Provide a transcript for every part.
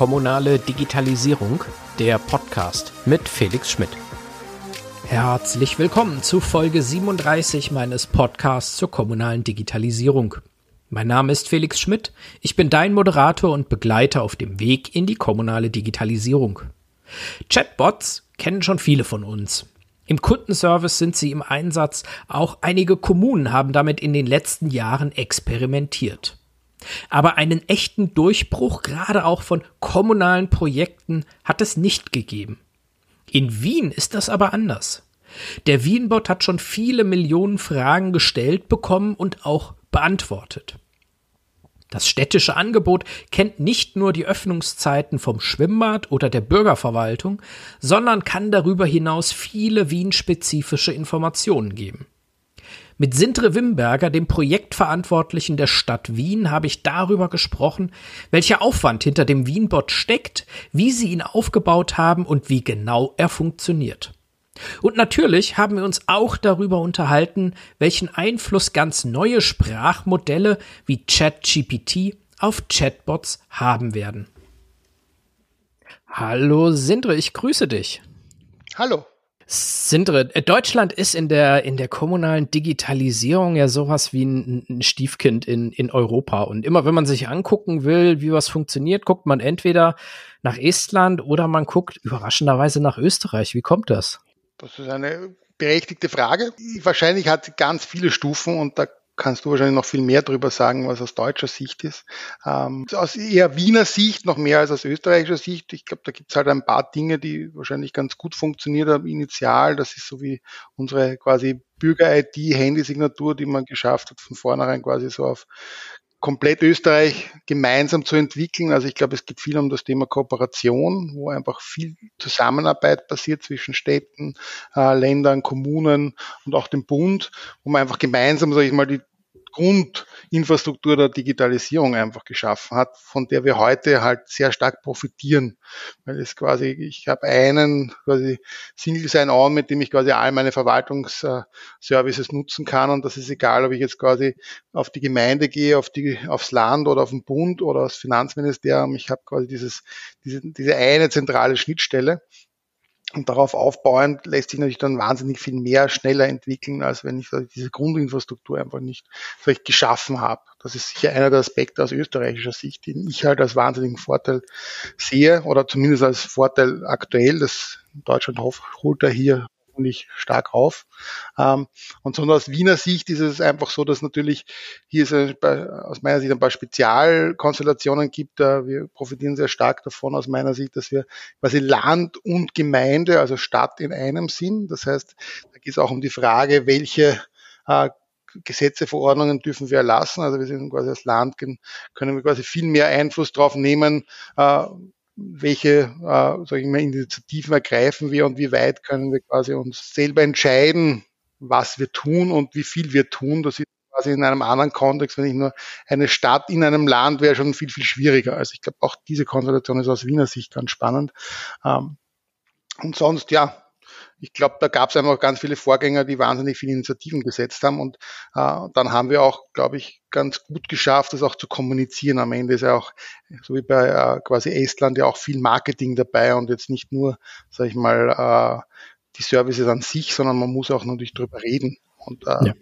Kommunale Digitalisierung, der Podcast mit Felix Schmidt. Herzlich willkommen zu Folge 37 meines Podcasts zur kommunalen Digitalisierung. Mein Name ist Felix Schmidt, ich bin dein Moderator und Begleiter auf dem Weg in die kommunale Digitalisierung. Chatbots kennen schon viele von uns. Im Kundenservice sind sie im Einsatz, auch einige Kommunen haben damit in den letzten Jahren experimentiert. Aber einen echten Durchbruch, gerade auch von kommunalen Projekten, hat es nicht gegeben. In Wien ist das aber anders. Der Wienbot hat schon viele Millionen Fragen gestellt bekommen und auch beantwortet. Das städtische Angebot kennt nicht nur die Öffnungszeiten vom Schwimmbad oder der Bürgerverwaltung, sondern kann darüber hinaus viele Wien-spezifische Informationen geben. Mit Sintre Wimberger, dem Projektverantwortlichen der Stadt Wien, habe ich darüber gesprochen, welcher Aufwand hinter dem Wienbot steckt, wie sie ihn aufgebaut haben und wie genau er funktioniert. Und natürlich haben wir uns auch darüber unterhalten, welchen Einfluss ganz neue Sprachmodelle wie ChatGPT auf Chatbots haben werden. Hallo Sindre, ich grüße dich. Hallo. Sindre, äh, Deutschland ist in der, in der kommunalen Digitalisierung ja sowas wie ein, ein Stiefkind in, in Europa. Und immer wenn man sich angucken will, wie was funktioniert, guckt man entweder nach Estland oder man guckt überraschenderweise nach Österreich. Wie kommt das? Das ist eine berechtigte Frage. Wahrscheinlich hat sie ganz viele Stufen und da kannst du wahrscheinlich noch viel mehr darüber sagen, was aus deutscher Sicht ist. Ähm, aus eher Wiener Sicht noch mehr als aus österreichischer Sicht. Ich glaube, da gibt es halt ein paar Dinge, die wahrscheinlich ganz gut funktioniert haben initial. Das ist so wie unsere quasi Bürger-ID-Handysignatur, die man geschafft hat, von vornherein quasi so auf komplett Österreich gemeinsam zu entwickeln. Also ich glaube, es geht viel um das Thema Kooperation, wo einfach viel Zusammenarbeit passiert zwischen Städten, äh, Ländern, Kommunen und auch dem Bund, wo man einfach gemeinsam, sage ich mal, die Grundinfrastruktur der Digitalisierung einfach geschaffen hat, von der wir heute halt sehr stark profitieren. Weil es quasi, ich habe einen quasi Single Sign-On, mit dem ich quasi all meine Verwaltungsservices nutzen kann. Und das ist egal, ob ich jetzt quasi auf die Gemeinde gehe, auf die, aufs Land oder auf den Bund oder aufs Finanzministerium. Ich habe quasi dieses, diese, diese eine zentrale Schnittstelle. Und darauf aufbauend lässt sich natürlich dann wahnsinnig viel mehr schneller entwickeln, als wenn ich diese Grundinfrastruktur einfach nicht vielleicht geschaffen habe. Das ist sicher einer der Aspekte aus österreichischer Sicht, den ich halt als wahnsinnigen Vorteil sehe oder zumindest als Vorteil aktuell. Das Deutschland holt da hier hoffentlich stark auf. Ähm, und so aus Wiener Sicht ist es einfach so, dass natürlich hier es aus meiner Sicht ein paar Spezialkonstellationen gibt. Wir profitieren sehr stark davon aus meiner Sicht, dass wir quasi Land und Gemeinde, also Stadt in einem sind. Das heißt, da geht es auch um die Frage, welche äh, Gesetze, Verordnungen dürfen wir erlassen. Also wir sind quasi als Land, können wir quasi viel mehr Einfluss drauf nehmen, äh, welche äh, sag ich mal, Initiativen ergreifen wir und wie weit können wir quasi uns selber entscheiden, was wir tun und wie viel wir tun. Das ist quasi in einem anderen Kontext, wenn ich nur eine Stadt in einem Land wäre, schon viel, viel schwieriger. Also ich glaube, auch diese Konstellation ist aus Wiener Sicht ganz spannend. Ähm, und sonst, ja, ich glaube, da gab es einfach ganz viele Vorgänger, die wahnsinnig viele Initiativen gesetzt haben. Und äh, dann haben wir auch, glaube ich, ganz gut geschafft, das auch zu kommunizieren. Am Ende ist ja auch, so wie bei äh, quasi Estland, ja auch viel Marketing dabei und jetzt nicht nur, sage ich mal, äh, die Services an sich, sondern man muss auch natürlich drüber reden. Und äh, ja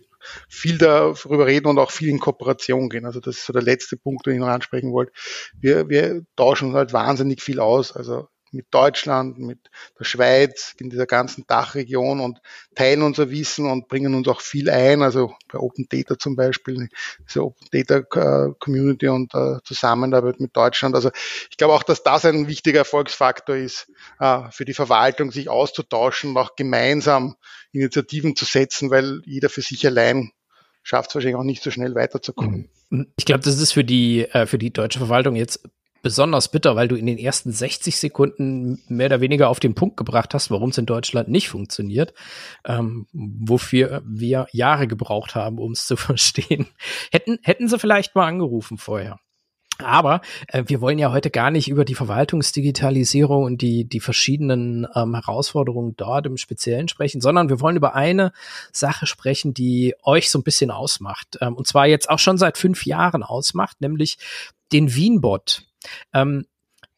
viel darüber reden und auch viel in Kooperation gehen. Also das ist so der letzte Punkt, den ich noch ansprechen wollte. Wir, wir tauschen halt wahnsinnig viel aus. Also mit Deutschland, mit der Schweiz, in dieser ganzen Dachregion und teilen unser Wissen und bringen uns auch viel ein. Also bei Open Data zum Beispiel, diese Open Data äh, Community und äh, Zusammenarbeit mit Deutschland. Also ich glaube auch, dass das ein wichtiger Erfolgsfaktor ist, äh, für die Verwaltung sich auszutauschen und auch gemeinsam Initiativen zu setzen, weil jeder für sich allein schafft es wahrscheinlich auch nicht so schnell weiterzukommen. Ich glaube, das ist für die, für die deutsche Verwaltung jetzt besonders bitter, weil du in den ersten 60 Sekunden mehr oder weniger auf den Punkt gebracht hast, warum es in Deutschland nicht funktioniert, ähm, wofür wir Jahre gebraucht haben, um es zu verstehen. Hätten, hätten sie vielleicht mal angerufen vorher. Aber äh, wir wollen ja heute gar nicht über die Verwaltungsdigitalisierung und die, die verschiedenen ähm, Herausforderungen dort im Speziellen sprechen, sondern wir wollen über eine Sache sprechen, die euch so ein bisschen ausmacht. Ähm, und zwar jetzt auch schon seit fünf Jahren ausmacht, nämlich den Wienbot. Ähm,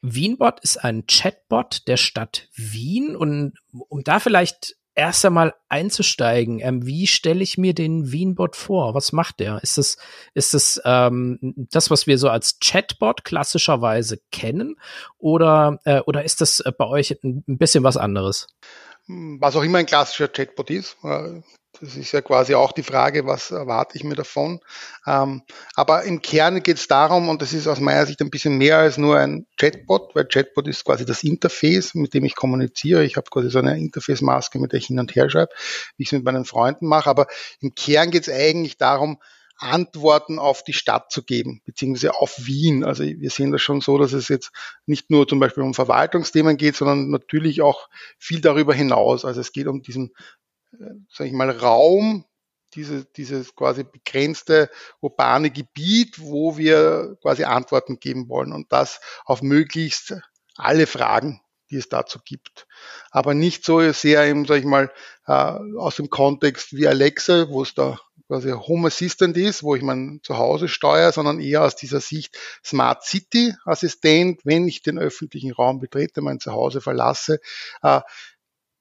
Wienbot ist ein Chatbot der Stadt Wien und um da vielleicht erst einmal einzusteigen, ähm, wie stelle ich mir den Wienbot vor? Was macht der? Ist das, ist das ähm, das, was wir so als Chatbot klassischerweise kennen? Oder, äh, oder ist das äh, bei euch ein, ein bisschen was anderes? Was auch immer ein klassischer Chatbot ist. Das ist ja quasi auch die Frage, was erwarte ich mir davon. Ähm, aber im Kern geht es darum, und das ist aus meiner Sicht ein bisschen mehr als nur ein Chatbot, weil Chatbot ist quasi das Interface, mit dem ich kommuniziere. Ich habe quasi so eine Interface-Maske, mit der ich hin und her schreibe, wie ich es mit meinen Freunden mache. Aber im Kern geht es eigentlich darum, Antworten auf die Stadt zu geben, beziehungsweise auf Wien. Also wir sehen das schon so, dass es jetzt nicht nur zum Beispiel um Verwaltungsthemen geht, sondern natürlich auch viel darüber hinaus. Also es geht um diesen sag ich mal, Raum, diese, dieses quasi begrenzte urbane Gebiet, wo wir quasi Antworten geben wollen und das auf möglichst alle Fragen, die es dazu gibt. Aber nicht so sehr im, sag ich mal, äh, aus dem Kontext wie Alexa, wo es da quasi Home Assistant ist, wo ich mein Zuhause steuere, sondern eher aus dieser Sicht Smart City Assistent, wenn ich den öffentlichen Raum betrete, mein Zuhause verlasse, äh,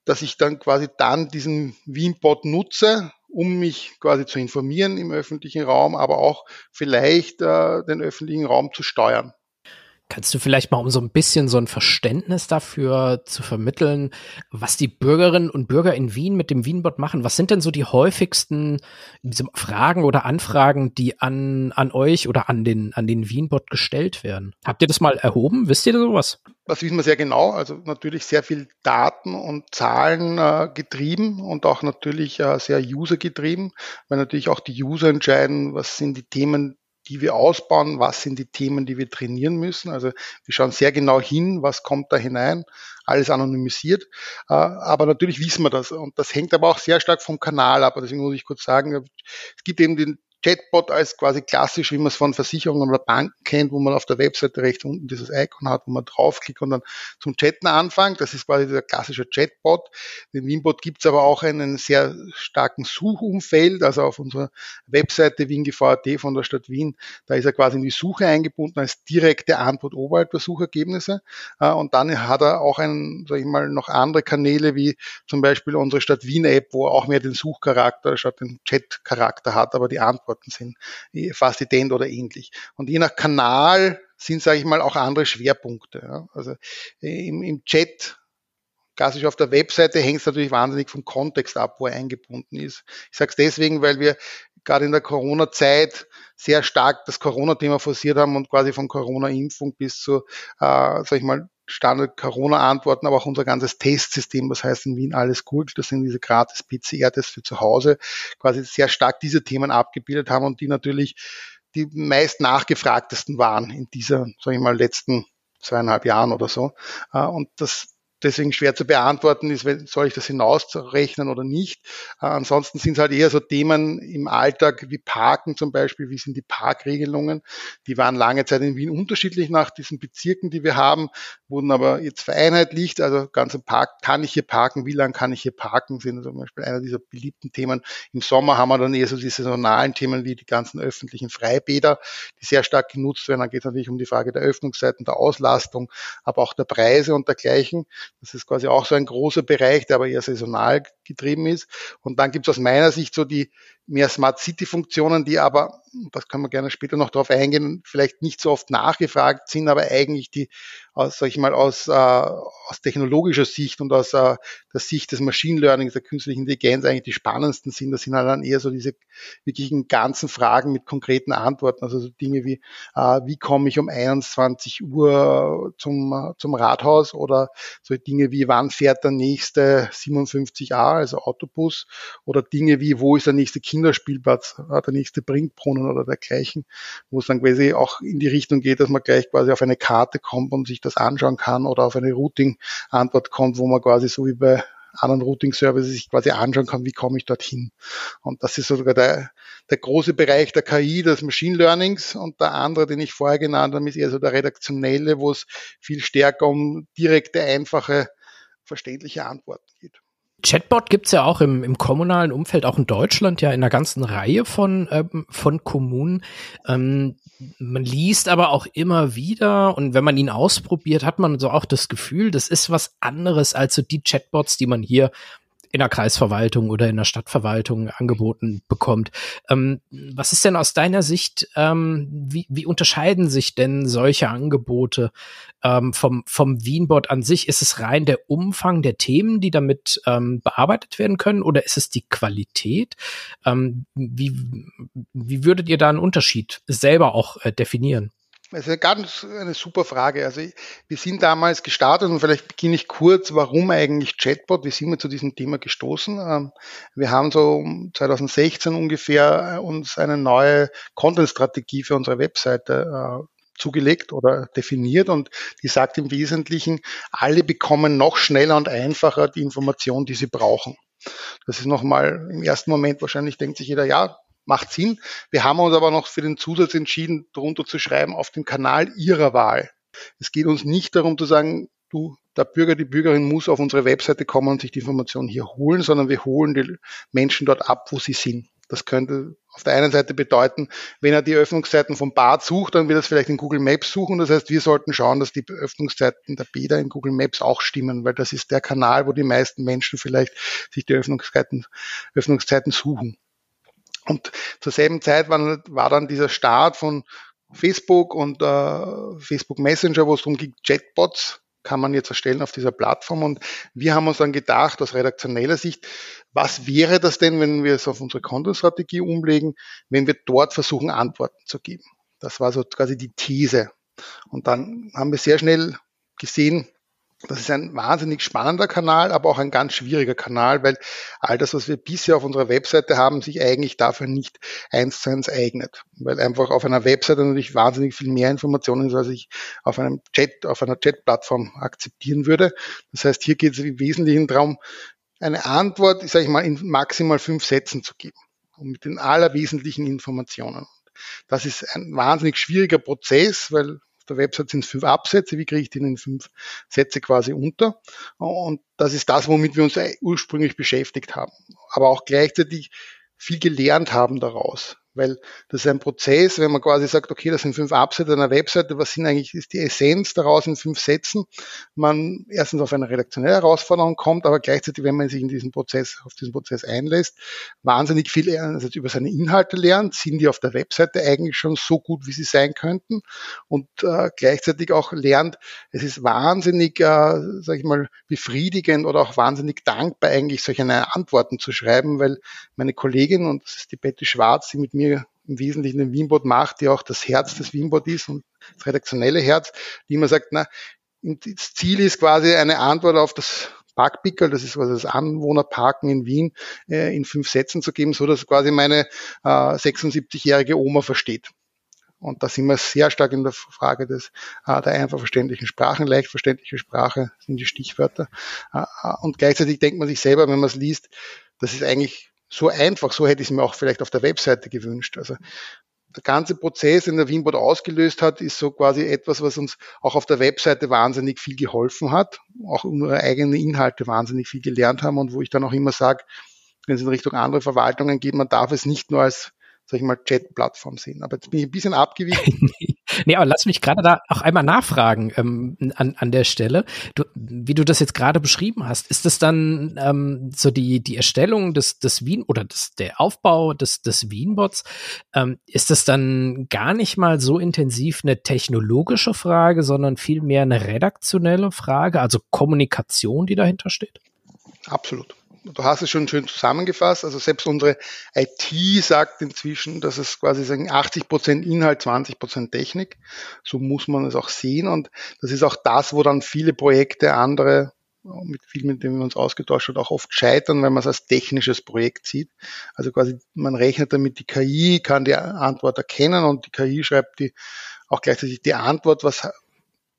dass ich dann quasi dann diesen Wienbot nutze, um mich quasi zu informieren im öffentlichen Raum, aber auch vielleicht äh, den öffentlichen Raum zu steuern. Kannst du vielleicht mal, um so ein bisschen so ein Verständnis dafür zu vermitteln, was die Bürgerinnen und Bürger in Wien mit dem Wienbot machen? Was sind denn so die häufigsten Fragen oder Anfragen, die an, an euch oder an den, an den Wienbot gestellt werden? Habt ihr das mal erhoben? Wisst ihr sowas? Das wissen wir sehr genau. Also natürlich sehr viel Daten und Zahlen äh, getrieben und auch natürlich äh, sehr User getrieben, weil natürlich auch die User entscheiden, was sind die Themen, die wir ausbauen, was sind die Themen, die wir trainieren müssen. Also wir schauen sehr genau hin, was kommt da hinein, alles anonymisiert. Äh, aber natürlich wissen wir das. Und das hängt aber auch sehr stark vom Kanal ab. Deswegen muss ich kurz sagen, es gibt eben den Chatbot als quasi klassisch, wie man es von Versicherungen oder Banken kennt, wo man auf der Webseite rechts unten dieses Icon hat, wo man draufklickt und dann zum Chatten anfängt. Das ist quasi der klassische Chatbot. Den Winbot gibt es aber auch einen sehr starken Suchumfeld, also auf unserer Webseite wiengv.at von der Stadt Wien, da ist er quasi in die Suche eingebunden als direkte Antwort oberhalb der Suchergebnisse. Äh, und dann hat er auch einen, sag ich mal, noch andere Kanäle, wie zum Beispiel unsere Stadt Wien App, wo er auch mehr den Suchcharakter statt den Chatcharakter hat, aber die Antwort Antworten sind eh fast ident oder ähnlich. Und je nach Kanal sind, sage ich mal, auch andere Schwerpunkte. Ja. Also äh, im, im Chat klassisch auf der Webseite hängt es natürlich wahnsinnig vom Kontext ab, wo er eingebunden ist. Ich sage es deswegen, weil wir gerade in der Corona-Zeit sehr stark das Corona-Thema forciert haben und quasi von Corona-Impfung bis zu, äh, sag ich mal, Standard-Corona-Antworten, aber auch unser ganzes Testsystem, das heißt in Wien alles gut, das sind diese gratis PCR-Tests für zu Hause, quasi sehr stark diese Themen abgebildet haben und die natürlich die meist nachgefragtesten waren in dieser, sage ich mal, letzten zweieinhalb Jahren oder so. Äh, und das deswegen schwer zu beantworten ist, soll ich das hinausrechnen oder nicht. Äh, ansonsten sind es halt eher so Themen im Alltag wie Parken zum Beispiel, wie sind die Parkregelungen. Die waren lange Zeit in Wien unterschiedlich nach diesen Bezirken, die wir haben, wurden aber jetzt vereinheitlicht. Also ganz im Park, kann ich hier parken, wie lange kann ich hier parken, sind zum Beispiel einer dieser beliebten Themen. Im Sommer haben wir dann eher so die saisonalen Themen wie die ganzen öffentlichen Freibäder, die sehr stark genutzt werden. Dann geht es natürlich um die Frage der Öffnungszeiten, der Auslastung, aber auch der Preise und dergleichen. Das ist quasi auch so ein großer Bereich, der aber eher saisonal getrieben ist. Und dann gibt es aus meiner Sicht so die mehr Smart City Funktionen, die aber, das können wir gerne später noch darauf eingehen, vielleicht nicht so oft nachgefragt sind, aber eigentlich die aus, sag ich mal, aus, äh, aus technologischer Sicht und aus äh, der Sicht des Machine Learnings, der künstlichen Intelligenz eigentlich die spannendsten sind. Das sind halt dann eher so diese wirklichen ganzen Fragen mit konkreten Antworten. Also so Dinge wie, äh, wie komme ich um 21 Uhr zum, zum Rathaus oder so Dinge wie, wann fährt der nächste 57a, also Autobus oder Dinge wie, wo ist der nächste Kinderspielplatz, der nächste Bringbrunnen oder dergleichen, wo es dann quasi auch in die Richtung geht, dass man gleich quasi auf eine Karte kommt und sich das anschauen kann oder auf eine Routing-Antwort kommt, wo man quasi so wie bei anderen Routing-Services sich quasi anschauen kann, wie komme ich dorthin. Und das ist sogar der, der große Bereich der KI, des Machine Learnings und der andere, den ich vorher genannt habe, ist eher so der redaktionelle, wo es viel stärker um direkte, einfache, verständliche Antworten geht. Chatbot gibt's ja auch im, im kommunalen Umfeld, auch in Deutschland, ja in einer ganzen Reihe von, ähm, von Kommunen. Ähm, man liest aber auch immer wieder und wenn man ihn ausprobiert, hat man so auch das Gefühl, das ist was anderes als so die Chatbots, die man hier in der Kreisverwaltung oder in der Stadtverwaltung angeboten bekommt. Ähm, was ist denn aus deiner Sicht, ähm, wie, wie unterscheiden sich denn solche Angebote ähm, vom, vom Wienbot an sich? Ist es rein der Umfang der Themen, die damit ähm, bearbeitet werden können oder ist es die Qualität? Ähm, wie, wie würdet ihr da einen Unterschied selber auch äh, definieren? Das ist eine ganz eine super Frage. Also wir sind damals gestartet und vielleicht beginne ich kurz, warum eigentlich Chatbot? Wie sind wir zu diesem Thema gestoßen? Ähm, wir haben so 2016 ungefähr äh, uns eine neue Content-Strategie für unsere Webseite äh, zugelegt oder definiert und die sagt im Wesentlichen, alle bekommen noch schneller und einfacher die Information, die sie brauchen. Das ist nochmal im ersten Moment wahrscheinlich denkt sich jeder, ja, macht Sinn. Wir haben uns aber noch für den Zusatz entschieden, darunter zu schreiben, auf dem Kanal Ihrer Wahl. Es geht uns nicht darum zu sagen, du, der Bürger, die Bürgerin muss auf unsere Webseite kommen und sich die Informationen hier holen, sondern wir holen die Menschen dort ab, wo sie sind. Das könnte auf der einen Seite bedeuten, wenn er die Öffnungszeiten vom Bad sucht, dann wird er es vielleicht in Google Maps suchen. Das heißt, wir sollten schauen, dass die Öffnungszeiten der Bäder in Google Maps auch stimmen, weil das ist der Kanal, wo die meisten Menschen vielleicht sich die Öffnungszeiten, Öffnungszeiten suchen. Und zur selben Zeit war, war dann dieser Start von Facebook und äh, Facebook Messenger, wo es darum ging, Chatbots kann man jetzt erstellen auf dieser Plattform. Und wir haben uns dann gedacht, aus redaktioneller Sicht, was wäre das denn, wenn wir es auf unsere Content-Strategie umlegen, wenn wir dort versuchen, Antworten zu geben? Das war so quasi die These. Und dann haben wir sehr schnell gesehen, das ist ein wahnsinnig spannender Kanal, aber auch ein ganz schwieriger Kanal, weil all das, was wir bisher auf unserer Webseite haben, sich eigentlich dafür nicht eins zu eins eignet. Weil einfach auf einer Webseite natürlich wahnsinnig viel mehr Informationen ist, als ich auf einem Chat, auf einer Chat-Plattform akzeptieren würde. Das heißt, hier geht es im Wesentlichen darum, eine Antwort, sage ich mal, in maximal fünf Sätzen zu geben. Und mit den allerwesentlichen Informationen. Das ist ein wahnsinnig schwieriger Prozess, weil der Website sind fünf Absätze, wie kriege ich die in fünf Sätze quasi unter? Und das ist das, womit wir uns ursprünglich beschäftigt haben. Aber auch gleichzeitig viel gelernt haben daraus weil das ist ein Prozess, wenn man quasi sagt, okay, das sind fünf Absätze einer Webseite, was sind eigentlich, ist die Essenz daraus in fünf Sätzen? Man erstens auf eine redaktionelle Herausforderung kommt, aber gleichzeitig, wenn man sich in diesen Prozess, auf diesen Prozess einlässt, wahnsinnig viel also über seine Inhalte lernt, sind die auf der Webseite eigentlich schon so gut, wie sie sein könnten und äh, gleichzeitig auch lernt, es ist wahnsinnig, äh, sag ich mal, befriedigend oder auch wahnsinnig dankbar eigentlich solche Antworten zu schreiben, weil meine Kollegin, und das ist die Betty Schwarz, die mit mir im Wesentlichen den Wienbot macht, die auch das Herz des Wienbot ist und das redaktionelle Herz, die immer sagt, na, das Ziel ist quasi eine Antwort auf das Parkpickel, das ist quasi das Anwohnerparken in Wien, äh, in fünf Sätzen zu geben, so dass quasi meine äh, 76-jährige Oma versteht. Und da sind wir sehr stark in der Frage des, äh, der einfach verständlichen Sprachen. Leicht verständliche Sprache sind die Stichwörter. Äh, äh, und gleichzeitig denkt man sich selber, wenn man es liest, das ist eigentlich so einfach, so hätte ich es mir auch vielleicht auf der Webseite gewünscht. Also der ganze Prozess, den der Wienbot ausgelöst hat, ist so quasi etwas, was uns auch auf der Webseite wahnsinnig viel geholfen hat, auch unsere eigenen Inhalte wahnsinnig viel gelernt haben und wo ich dann auch immer sage, wenn es in Richtung andere Verwaltungen geht, man darf es nicht nur als sag ich mal, Chat-Plattform sehen. Aber jetzt bin ich ein bisschen abgewichen. nee, aber lass mich gerade da auch einmal nachfragen ähm, an, an der Stelle. Du, wie du das jetzt gerade beschrieben hast, ist das dann ähm, so die, die Erstellung des, des Wien oder des, der Aufbau des, des Wienbots, ähm, ist das dann gar nicht mal so intensiv eine technologische Frage, sondern vielmehr eine redaktionelle Frage, also Kommunikation, die dahinter steht? Absolut du hast es schon schön zusammengefasst. Also selbst unsere IT sagt inzwischen, dass es quasi sagen 80 Prozent Inhalt, 20 Prozent Technik. So muss man es auch sehen. Und das ist auch das, wo dann viele Projekte andere mit vielen, mit denen wir uns ausgetauscht haben, auch oft scheitern, wenn man es als technisches Projekt sieht. Also quasi, man rechnet damit, die KI kann die Antwort erkennen und die KI schreibt die auch gleichzeitig die Antwort, was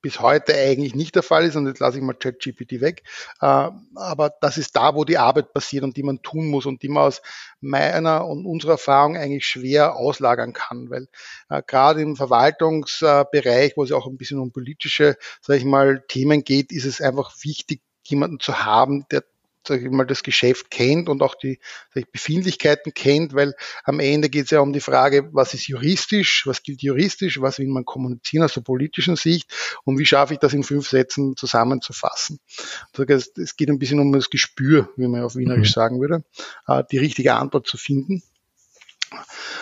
bis heute eigentlich nicht der Fall ist und jetzt lasse ich mal ChatGPT weg. Äh, aber das ist da, wo die Arbeit passiert und die man tun muss und die man aus meiner und unserer Erfahrung eigentlich schwer auslagern kann, weil äh, gerade im Verwaltungsbereich, wo es auch ein bisschen um politische, sage ich mal, Themen geht, ist es einfach wichtig, jemanden zu haben, der sage ich mal, das Geschäft kennt und auch die ich, Befindlichkeiten kennt, weil am Ende geht es ja um die Frage, was ist juristisch, was gilt juristisch, was will man kommunizieren aus der politischen Sicht und wie schaffe ich das in fünf Sätzen zusammenzufassen. Es geht ein bisschen um das Gespür, wie man auf Wienerisch mhm. sagen würde, äh, die richtige Antwort zu finden.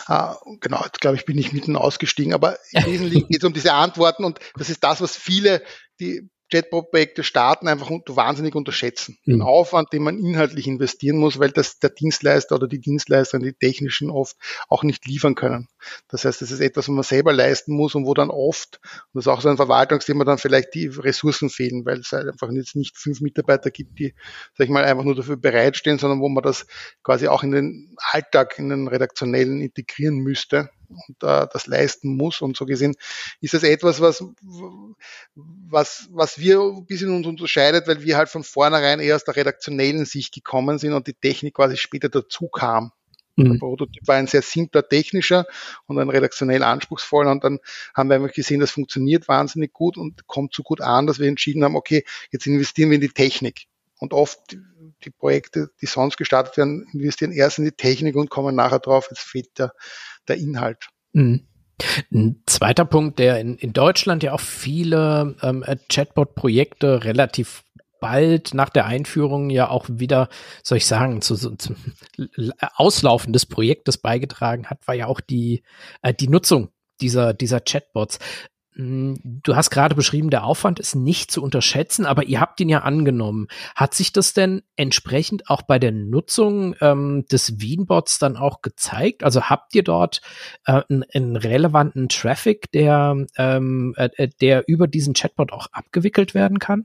Uh, genau, jetzt glaube ich, bin ich mitten ausgestiegen, aber im Wesentlichen geht es um diese Antworten und das ist das, was viele, die Chatbot-Projekte starten, einfach wahnsinnig unterschätzen. Mhm. Den Aufwand, den man inhaltlich investieren muss, weil das der Dienstleister oder die Dienstleister, die technischen oft auch nicht liefern können. Das heißt, das ist etwas, was man selber leisten muss und wo dann oft, und das ist auch so ein Verwaltungsthema, dann vielleicht die Ressourcen fehlen, weil es halt einfach jetzt nicht fünf Mitarbeiter gibt, die, sag ich mal, einfach nur dafür bereitstehen, sondern wo man das quasi auch in den Alltag, in den redaktionellen integrieren müsste und äh, das leisten muss. Und so gesehen ist das etwas, was, was, was wir ein bisschen uns unterscheidet, weil wir halt von vornherein eher aus der redaktionellen Sicht gekommen sind und die Technik quasi später dazu kam. Mhm. Der Prototyp war ein sehr simpler technischer und ein redaktionell anspruchsvoller und dann haben wir einfach gesehen, das funktioniert wahnsinnig gut und kommt so gut an, dass wir entschieden haben, okay, jetzt investieren wir in die Technik. Und oft die Projekte, die sonst gestartet werden, investieren erst in die Technik und kommen nachher drauf, jetzt fehlt der, der Inhalt. Mhm. Ein zweiter Punkt, der in, in Deutschland ja auch viele ähm, Chatbot-Projekte relativ bald nach der Einführung ja auch wieder, soll ich sagen, zu, zum Auslaufen des Projektes beigetragen hat, war ja auch die, äh, die Nutzung dieser, dieser Chatbots. Hm, du hast gerade beschrieben, der Aufwand ist nicht zu unterschätzen, aber ihr habt ihn ja angenommen. Hat sich das denn entsprechend auch bei der Nutzung ähm, des Wienbots dann auch gezeigt? Also habt ihr dort äh, einen, einen relevanten Traffic, der, ähm, äh, der über diesen Chatbot auch abgewickelt werden kann?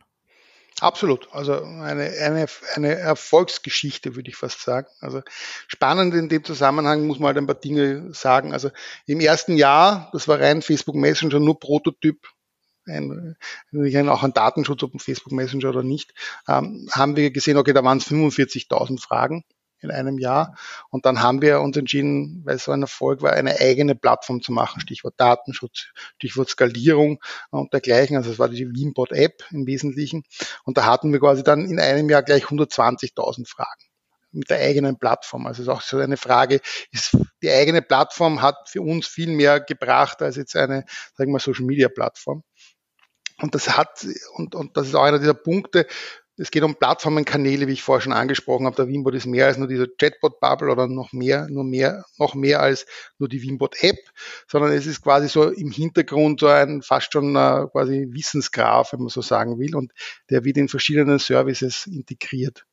Absolut. Also eine, eine, eine Erfolgsgeschichte, würde ich fast sagen. Also spannend in dem Zusammenhang muss man halt ein paar Dinge sagen. Also im ersten Jahr, das war rein Facebook Messenger, nur Prototyp, ein, auch ein Datenschutz, ob ein Facebook Messenger oder nicht, ähm, haben wir gesehen, okay, da waren es 45.000 Fragen in einem Jahr. Und dann haben wir uns entschieden, weil es so ein Erfolg war, eine eigene Plattform zu machen. Stichwort Datenschutz, Stichwort Skalierung und dergleichen. Also es war die Wienbot-App im Wesentlichen. Und da hatten wir quasi dann in einem Jahr gleich 120.000 Fragen mit der eigenen Plattform. Also es ist auch so eine Frage, ist die eigene Plattform hat für uns viel mehr gebracht als jetzt eine, sagen wir, Social Media Plattform. Und das hat, und, und das ist auch einer dieser Punkte, es geht um Plattformenkanäle, wie ich vorher schon angesprochen habe. Der Wienbot ist mehr als nur dieser Chatbot-Bubble oder noch mehr, nur mehr, noch mehr als nur die Wienbot-App, sondern es ist quasi so im Hintergrund so ein fast schon uh, quasi Wissensgraph, wenn man so sagen will, und der wird in verschiedenen Services integriert.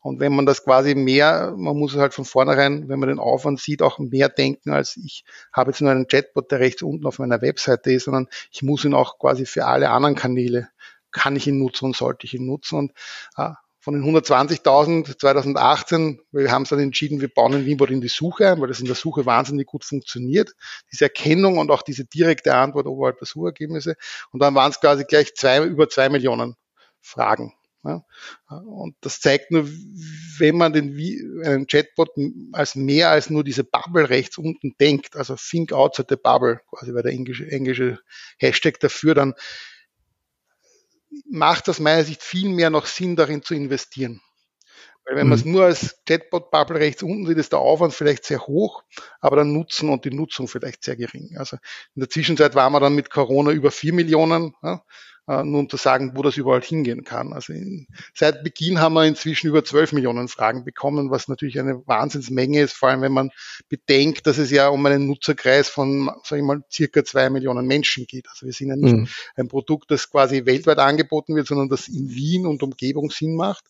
Und wenn man das quasi mehr, man muss halt von vornherein, wenn man den Aufwand sieht, auch mehr denken, als ich habe jetzt nur einen Chatbot, der rechts unten auf meiner Webseite ist, sondern ich muss ihn auch quasi für alle anderen Kanäle kann ich ihn nutzen und sollte ich ihn nutzen. Und äh, von den 120.000 2018, wir haben es dann entschieden, wir bauen in Wienbot in die Suche ein, weil das in der Suche wahnsinnig gut funktioniert. Diese Erkennung und auch diese direkte Antwort oberhalb der Suchergebnisse. Und dann waren es quasi gleich zwei, über zwei Millionen Fragen. Ja. Und das zeigt nur, wenn man den, einen Chatbot als mehr als nur diese Bubble rechts unten denkt, also think outside the bubble, quasi war der englische, englische Hashtag dafür, dann macht aus meiner Sicht viel mehr noch Sinn, darin zu investieren. Weil wenn man es mhm. nur als Chatbot-Bubble rechts unten sieht, ist der Aufwand vielleicht sehr hoch, aber der Nutzen und die Nutzung vielleicht sehr gering. Also in der Zwischenzeit waren wir dann mit Corona über vier Millionen. Ja, nur um zu sagen, wo das überall hingehen kann. Also in, seit Beginn haben wir inzwischen über 12 Millionen Fragen bekommen, was natürlich eine Wahnsinnsmenge ist, vor allem wenn man bedenkt, dass es ja um einen Nutzerkreis von, sage ich mal, circa zwei Millionen Menschen geht. Also wir sind ja nicht mhm. ein Produkt, das quasi weltweit angeboten wird, sondern das in Wien und Umgebung Sinn macht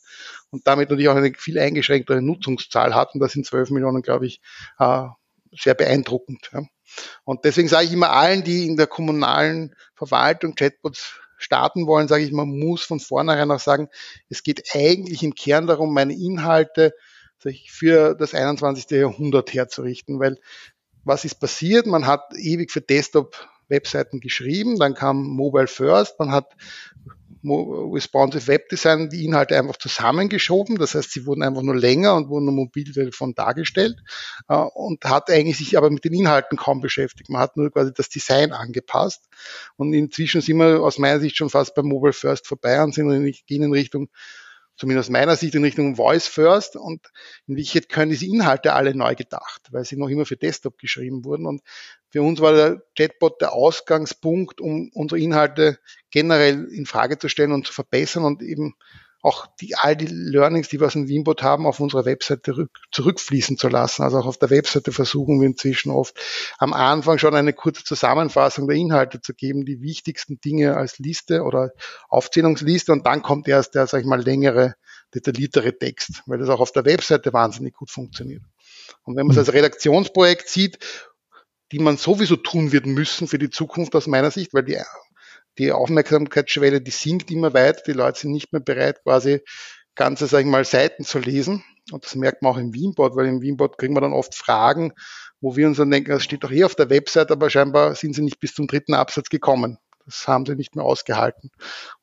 und damit natürlich auch eine viel eingeschränktere Nutzungszahl hat. Und das sind 12 Millionen, glaube ich, äh, sehr beeindruckend. Und deswegen sage ich immer allen, die in der kommunalen Verwaltung Chatbots starten wollen, sage ich, man muss von vornherein auch sagen, es geht eigentlich im Kern darum, meine Inhalte ich, für das 21. Jahrhundert herzurichten, weil was ist passiert? Man hat ewig für Desktop Webseiten geschrieben, dann kam Mobile First, man hat Responsive Web Design die Inhalte einfach zusammengeschoben. Das heißt, sie wurden einfach nur länger und wurden am Mobiltelefon dargestellt äh, und hat eigentlich sich aber mit den Inhalten kaum beschäftigt. Man hat nur quasi das Design angepasst. Und inzwischen sind wir aus meiner Sicht schon fast beim Mobile First vorbei und sind in, gehen in Richtung zumindest aus meiner Sicht in Richtung Voice First und in Wirklichkeit können diese Inhalte alle neu gedacht, weil sie noch immer für Desktop geschrieben wurden. Und für uns war der Chatbot der Ausgangspunkt, um unsere Inhalte generell in Frage zu stellen und zu verbessern und eben auch die, all die Learnings, die wir aus dem Wienbot haben, auf unserer Webseite rück, zurückfließen zu lassen. Also auch auf der Webseite versuchen wir inzwischen oft am Anfang schon eine kurze Zusammenfassung der Inhalte zu geben, die wichtigsten Dinge als Liste oder Aufzählungsliste und dann kommt erst der, sag ich mal, längere, detailliertere Text, weil das auch auf der Webseite wahnsinnig gut funktioniert. Und wenn man es als Redaktionsprojekt sieht, die man sowieso tun wird müssen für die Zukunft aus meiner Sicht, weil die, die Aufmerksamkeitsschwelle, die sinkt immer weiter. Die Leute sind nicht mehr bereit, quasi ganze, sag ich mal, Seiten zu lesen. Und das merkt man auch im Wienbot, weil im Wienbot kriegen wir dann oft Fragen, wo wir uns dann denken, das steht doch hier auf der Website, aber scheinbar sind sie nicht bis zum dritten Absatz gekommen. Das haben sie nicht mehr ausgehalten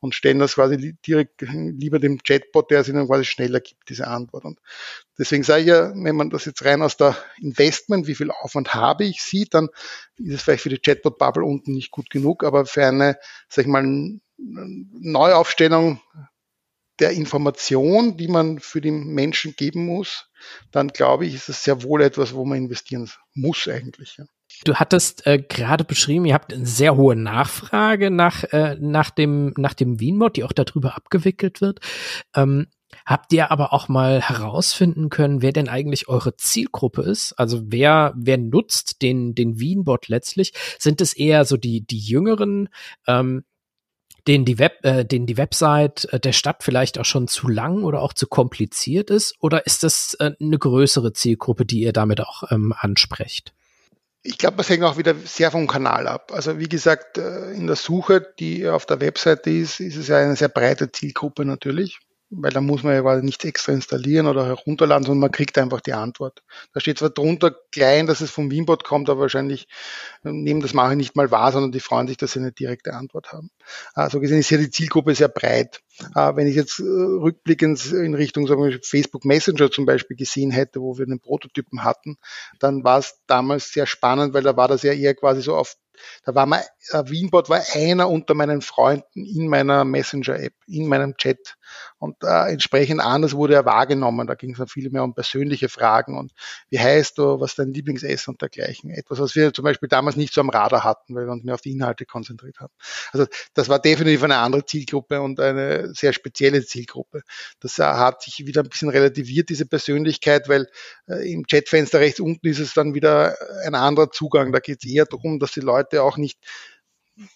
und stellen das quasi direkt lieber dem Chatbot, der es ihnen quasi schneller gibt, diese Antwort. Und deswegen sage ich ja, wenn man das jetzt rein aus der Investment, wie viel Aufwand habe ich, sieht, dann ist es vielleicht für die Chatbot-Bubble unten nicht gut genug, aber für eine, sag ich mal, Neuaufstellung der Information, die man für den Menschen geben muss, dann glaube ich, ist es sehr wohl etwas, wo man investieren muss eigentlich. Ja. Du hattest äh, gerade beschrieben, ihr habt eine sehr hohe Nachfrage nach, äh, nach dem, nach dem Wienmod, die auch darüber abgewickelt wird. Ähm, habt ihr aber auch mal herausfinden können, wer denn eigentlich eure Zielgruppe ist? Also wer, wer nutzt den, den Wienbot letztlich? Sind es eher so die, die Jüngeren, ähm, denen die Web, äh, denen die Website äh, der Stadt vielleicht auch schon zu lang oder auch zu kompliziert ist? Oder ist das äh, eine größere Zielgruppe, die ihr damit auch ähm, ansprecht? Ich glaube, das hängt auch wieder sehr vom Kanal ab. Also wie gesagt, äh, in der Suche, die auf der Webseite ist, ist es ja eine sehr breite Zielgruppe natürlich weil da muss man ja quasi nichts extra installieren oder herunterladen, sondern man kriegt einfach die Antwort. Da steht zwar drunter klein, dass es vom Wienbot kommt, aber wahrscheinlich äh, nehmen das mache ich nicht mal wahr, sondern die freuen sich, dass sie eine direkte Antwort haben. Also gesehen ist ja die Zielgruppe sehr breit. Äh, wenn ich jetzt äh, rückblickend in Richtung sagen wir, Facebook Messenger zum Beispiel gesehen hätte, wo wir einen Prototypen hatten, dann war es damals sehr spannend, weil da war das ja eher quasi so auf da war mal, Wienbot war einer unter meinen Freunden in meiner Messenger-App, in meinem Chat. Und äh, entsprechend anders wurde er wahrgenommen. Da ging es dann viel mehr um persönliche Fragen und wie heißt du, was ist dein Lieblingsessen und dergleichen. Etwas, was wir zum Beispiel damals nicht so am Radar hatten, weil wir uns mehr auf die Inhalte konzentriert haben. Also das war definitiv eine andere Zielgruppe und eine sehr spezielle Zielgruppe. Das äh, hat sich wieder ein bisschen relativiert, diese Persönlichkeit, weil äh, im Chatfenster rechts unten ist es dann wieder ein anderer Zugang. Da geht es eher darum, dass die Leute auch nicht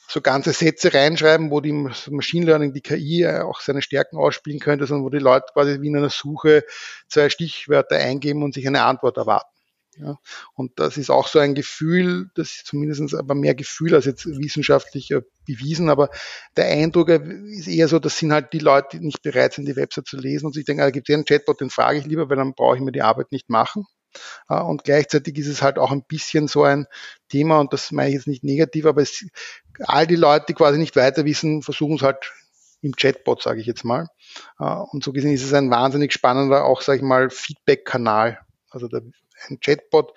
so ganze Sätze reinschreiben, wo die Machine Learning, die KI auch seine Stärken ausspielen könnte, sondern wo die Leute quasi wie in einer Suche zwei Stichwörter eingeben und sich eine Antwort erwarten. Ja, und das ist auch so ein Gefühl, das ist zumindest aber mehr Gefühl als jetzt wissenschaftlich bewiesen, aber der Eindruck ist eher so, das sind halt die Leute, die nicht bereit sind, die Website zu lesen und sich denken, ah, da gibt es einen Chatbot, den frage ich lieber, weil dann brauche ich mir die Arbeit nicht machen. Äh, und gleichzeitig ist es halt auch ein bisschen so ein Thema, und das meine ich jetzt nicht negativ, aber es, all die Leute, die quasi nicht weiter wissen, versuchen es halt im Chatbot, sage ich jetzt mal. Äh, und so gesehen ist es ein wahnsinnig spannender, auch, sage ich mal, Feedback-Kanal. Also der, ein Chatbot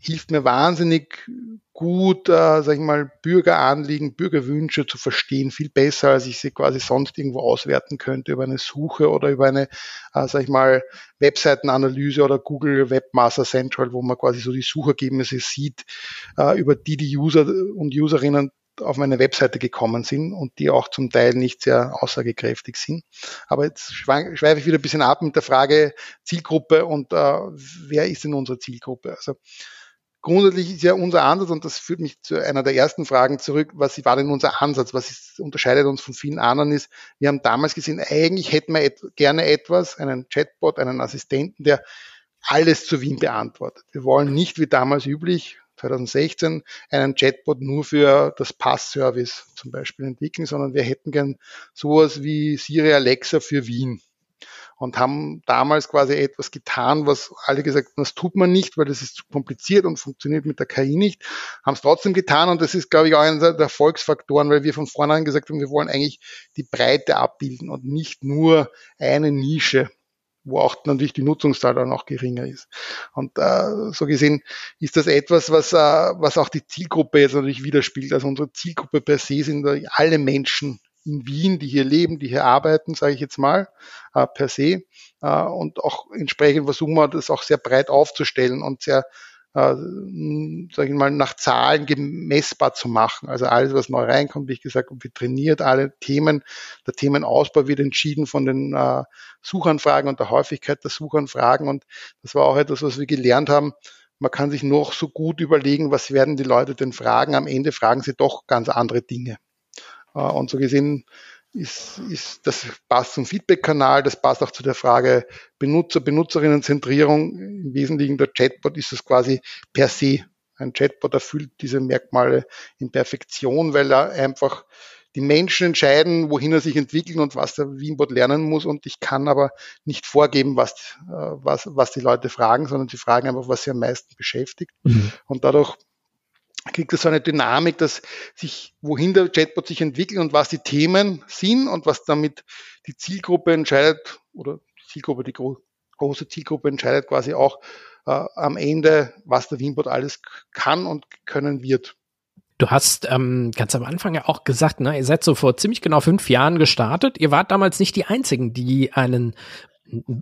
hilft mir wahnsinnig gut, äh, sag ich mal, Bürgeranliegen, Bürgerwünsche zu verstehen, viel besser, als ich sie quasi sonst irgendwo auswerten könnte über eine Suche oder über eine, äh, sag ich mal, Webseitenanalyse oder Google Webmaster Central, wo man quasi so die Suchergebnisse sieht, äh, über die die User und Userinnen auf meine Webseite gekommen sind und die auch zum Teil nicht sehr aussagekräftig sind. Aber jetzt schweife ich wieder ein bisschen ab mit der Frage Zielgruppe und äh, wer ist in unserer Zielgruppe? Also grundsätzlich ist ja unser Ansatz, und das führt mich zu einer der ersten Fragen zurück, was war denn unser Ansatz, was ist, unterscheidet uns von vielen anderen ist, wir haben damals gesehen, eigentlich hätten wir et gerne etwas, einen Chatbot, einen Assistenten, der alles zu Wien beantwortet. Wir wollen nicht wie damals üblich, 2016, einen Chatbot nur für das Passservice zum Beispiel entwickeln, sondern wir hätten gern sowas wie Siri Alexa für Wien. Und haben damals quasi etwas getan, was alle gesagt haben, das tut man nicht, weil das ist zu kompliziert und funktioniert mit der KI nicht, haben es trotzdem getan und das ist, glaube ich, auch einer der Erfolgsfaktoren, weil wir von vornherein gesagt haben, wir wollen eigentlich die Breite abbilden und nicht nur eine Nische wo auch natürlich die Nutzungszahl dann auch geringer ist. Und äh, so gesehen ist das etwas, was, äh, was auch die Zielgruppe jetzt natürlich widerspiegelt. Also unsere Zielgruppe per se sind alle Menschen in Wien, die hier leben, die hier arbeiten, sage ich jetzt mal, äh, per se. Äh, und auch entsprechend versuchen wir das auch sehr breit aufzustellen und sehr äh, sage ich mal, nach Zahlen gemessbar zu machen. Also alles, was neu reinkommt, wie ich gesagt wird trainiert, alle Themen, der Themenausbau wird entschieden von den äh, Suchanfragen und der Häufigkeit der Suchanfragen. Und das war auch etwas, was wir gelernt haben. Man kann sich noch so gut überlegen, was werden die Leute denn fragen. Am Ende fragen sie doch ganz andere Dinge. Äh, und so gesehen ist, ist, das passt zum Feedback-Kanal, das passt auch zu der Frage Benutzer, Benutzerinnenzentrierung. Im Wesentlichen der Chatbot ist es quasi per se. Ein Chatbot erfüllt diese Merkmale in Perfektion, weil er einfach die Menschen entscheiden, wohin er sich entwickelt und was der Wienbot lernen muss. Und ich kann aber nicht vorgeben, was, äh, was, was die Leute fragen, sondern sie fragen einfach, was sie am meisten beschäftigt. Mhm. Und dadurch kriegt es so eine Dynamik, dass sich, wohin der Chatbot sich entwickelt und was die Themen sind und was damit die Zielgruppe entscheidet oder die Zielgruppe, die gro große Zielgruppe entscheidet quasi auch äh, am Ende, was der Wienbot alles kann und können wird. Du hast ähm, ganz am Anfang ja auch gesagt, ne, ihr seid so vor ziemlich genau fünf Jahren gestartet. Ihr wart damals nicht die Einzigen, die einen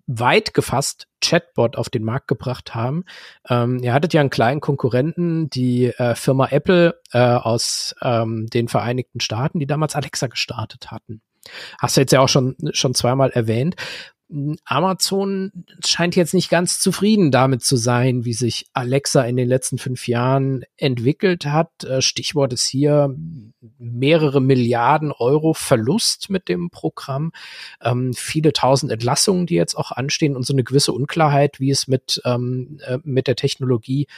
weit gefasst Chatbot auf den Markt gebracht haben. Ähm, ihr hattet ja einen kleinen Konkurrenten, die äh, Firma Apple äh, aus ähm, den Vereinigten Staaten, die damals Alexa gestartet hatten. Hast du jetzt ja auch schon, schon zweimal erwähnt. Amazon scheint jetzt nicht ganz zufrieden damit zu sein, wie sich Alexa in den letzten fünf Jahren entwickelt hat. Äh, Stichwort ist hier mehrere Milliarden Euro Verlust mit dem Programm, ähm, viele tausend Entlassungen, die jetzt auch anstehen und so eine gewisse Unklarheit, wie es mit, ähm, äh, mit der Technologie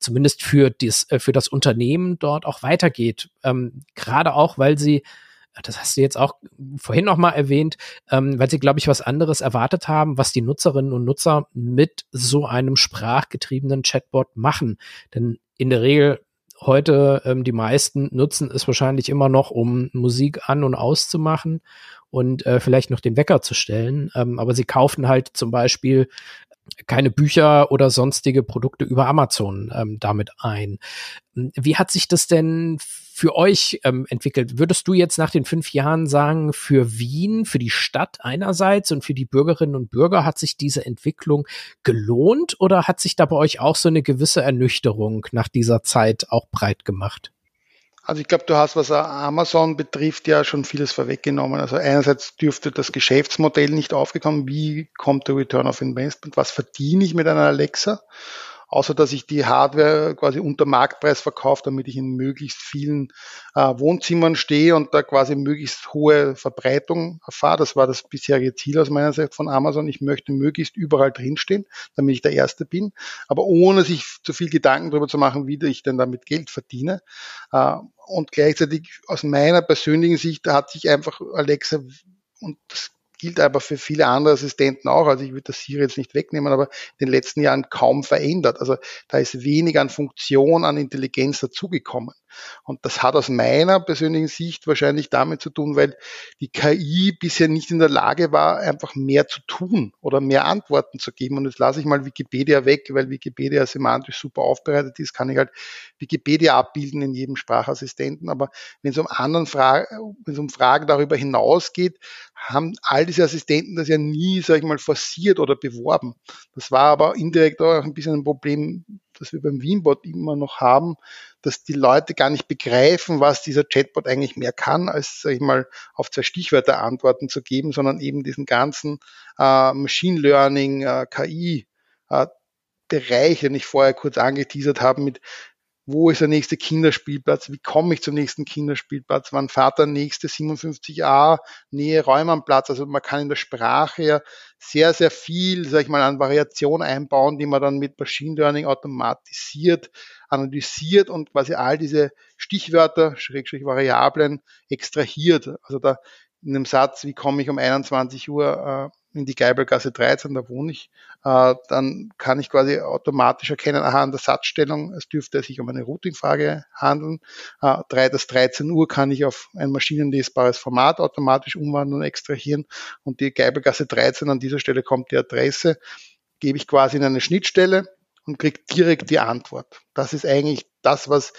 zumindest für, dies, äh, für das Unternehmen dort auch weitergeht. Ähm, Gerade auch, weil sie das hast du jetzt auch vorhin noch mal erwähnt, ähm, weil sie, glaube ich, was anderes erwartet haben, was die Nutzerinnen und Nutzer mit so einem sprachgetriebenen Chatbot machen. Denn in der Regel heute ähm, die meisten nutzen es wahrscheinlich immer noch, um Musik an und auszumachen und äh, vielleicht noch den Wecker zu stellen. Ähm, aber sie kaufen halt zum Beispiel keine Bücher oder sonstige Produkte über Amazon ähm, damit ein. Wie hat sich das denn für euch ähm, entwickelt? Würdest du jetzt nach den fünf Jahren sagen, für Wien, für die Stadt einerseits und für die Bürgerinnen und Bürger hat sich diese Entwicklung gelohnt oder hat sich da bei euch auch so eine gewisse Ernüchterung nach dieser Zeit auch breit gemacht? Also ich glaube, du hast, was Amazon betrifft, ja schon vieles vorweggenommen. Also einerseits dürfte das Geschäftsmodell nicht aufgekommen. Wie kommt der Return of Investment? Was verdiene ich mit einer Alexa? Außer dass ich die Hardware quasi unter Marktpreis verkaufe, damit ich in möglichst vielen äh, Wohnzimmern stehe und da quasi möglichst hohe Verbreitung erfahre. Das war das bisherige Ziel aus meiner Sicht von Amazon. Ich möchte möglichst überall drinstehen, damit ich der Erste bin, aber ohne sich zu viel Gedanken darüber zu machen, wie ich denn damit Geld verdiene. Äh, und gleichzeitig aus meiner persönlichen Sicht hat sich einfach Alexa und das gilt aber für viele andere Assistenten auch. Also ich würde das hier jetzt nicht wegnehmen, aber in den letzten Jahren kaum verändert. Also da ist wenig an Funktion, an Intelligenz dazugekommen. Und das hat aus meiner persönlichen Sicht wahrscheinlich damit zu tun, weil die KI bisher nicht in der Lage war, einfach mehr zu tun oder mehr Antworten zu geben. Und jetzt lasse ich mal Wikipedia weg, weil Wikipedia semantisch super aufbereitet ist, kann ich halt Wikipedia abbilden in jedem Sprachassistenten. Aber wenn es um anderen Fragen, wenn es um Fragen darüber hinausgeht, haben all diese Assistenten das ja nie, sage ich mal, forciert oder beworben. Das war aber indirekt auch ein bisschen ein Problem, das wir beim Wienbot immer noch haben, dass die Leute gar nicht begreifen, was dieser Chatbot eigentlich mehr kann, als, sag ich mal, auf zwei Stichwörter Antworten zu geben, sondern eben diesen ganzen äh, Machine Learning, äh, KI äh, Bereich, den ich vorher kurz angeteasert habe, mit wo ist der nächste Kinderspielplatz, wie komme ich zum nächsten Kinderspielplatz, wann fährt der nächste 57a Nähe Räume am Platz. Also man kann in der Sprache ja sehr, sehr viel, sag ich mal, an Variation einbauen, die man dann mit Machine Learning automatisiert, analysiert und quasi all diese Stichwörter, Schrägstrich Variablen extrahiert. Also da in einem Satz, wie komme ich um 21 Uhr in die Geibelgasse 13, da wohne ich, äh, dann kann ich quasi automatisch erkennen, aha, an der Satzstellung, es dürfte sich um eine Routingfrage handeln. Äh, das 13 Uhr kann ich auf ein maschinenlesbares Format automatisch umwandeln und extrahieren und die Geibelgasse 13, an dieser Stelle kommt die Adresse, gebe ich quasi in eine Schnittstelle und kriege direkt die Antwort. Das ist eigentlich das, was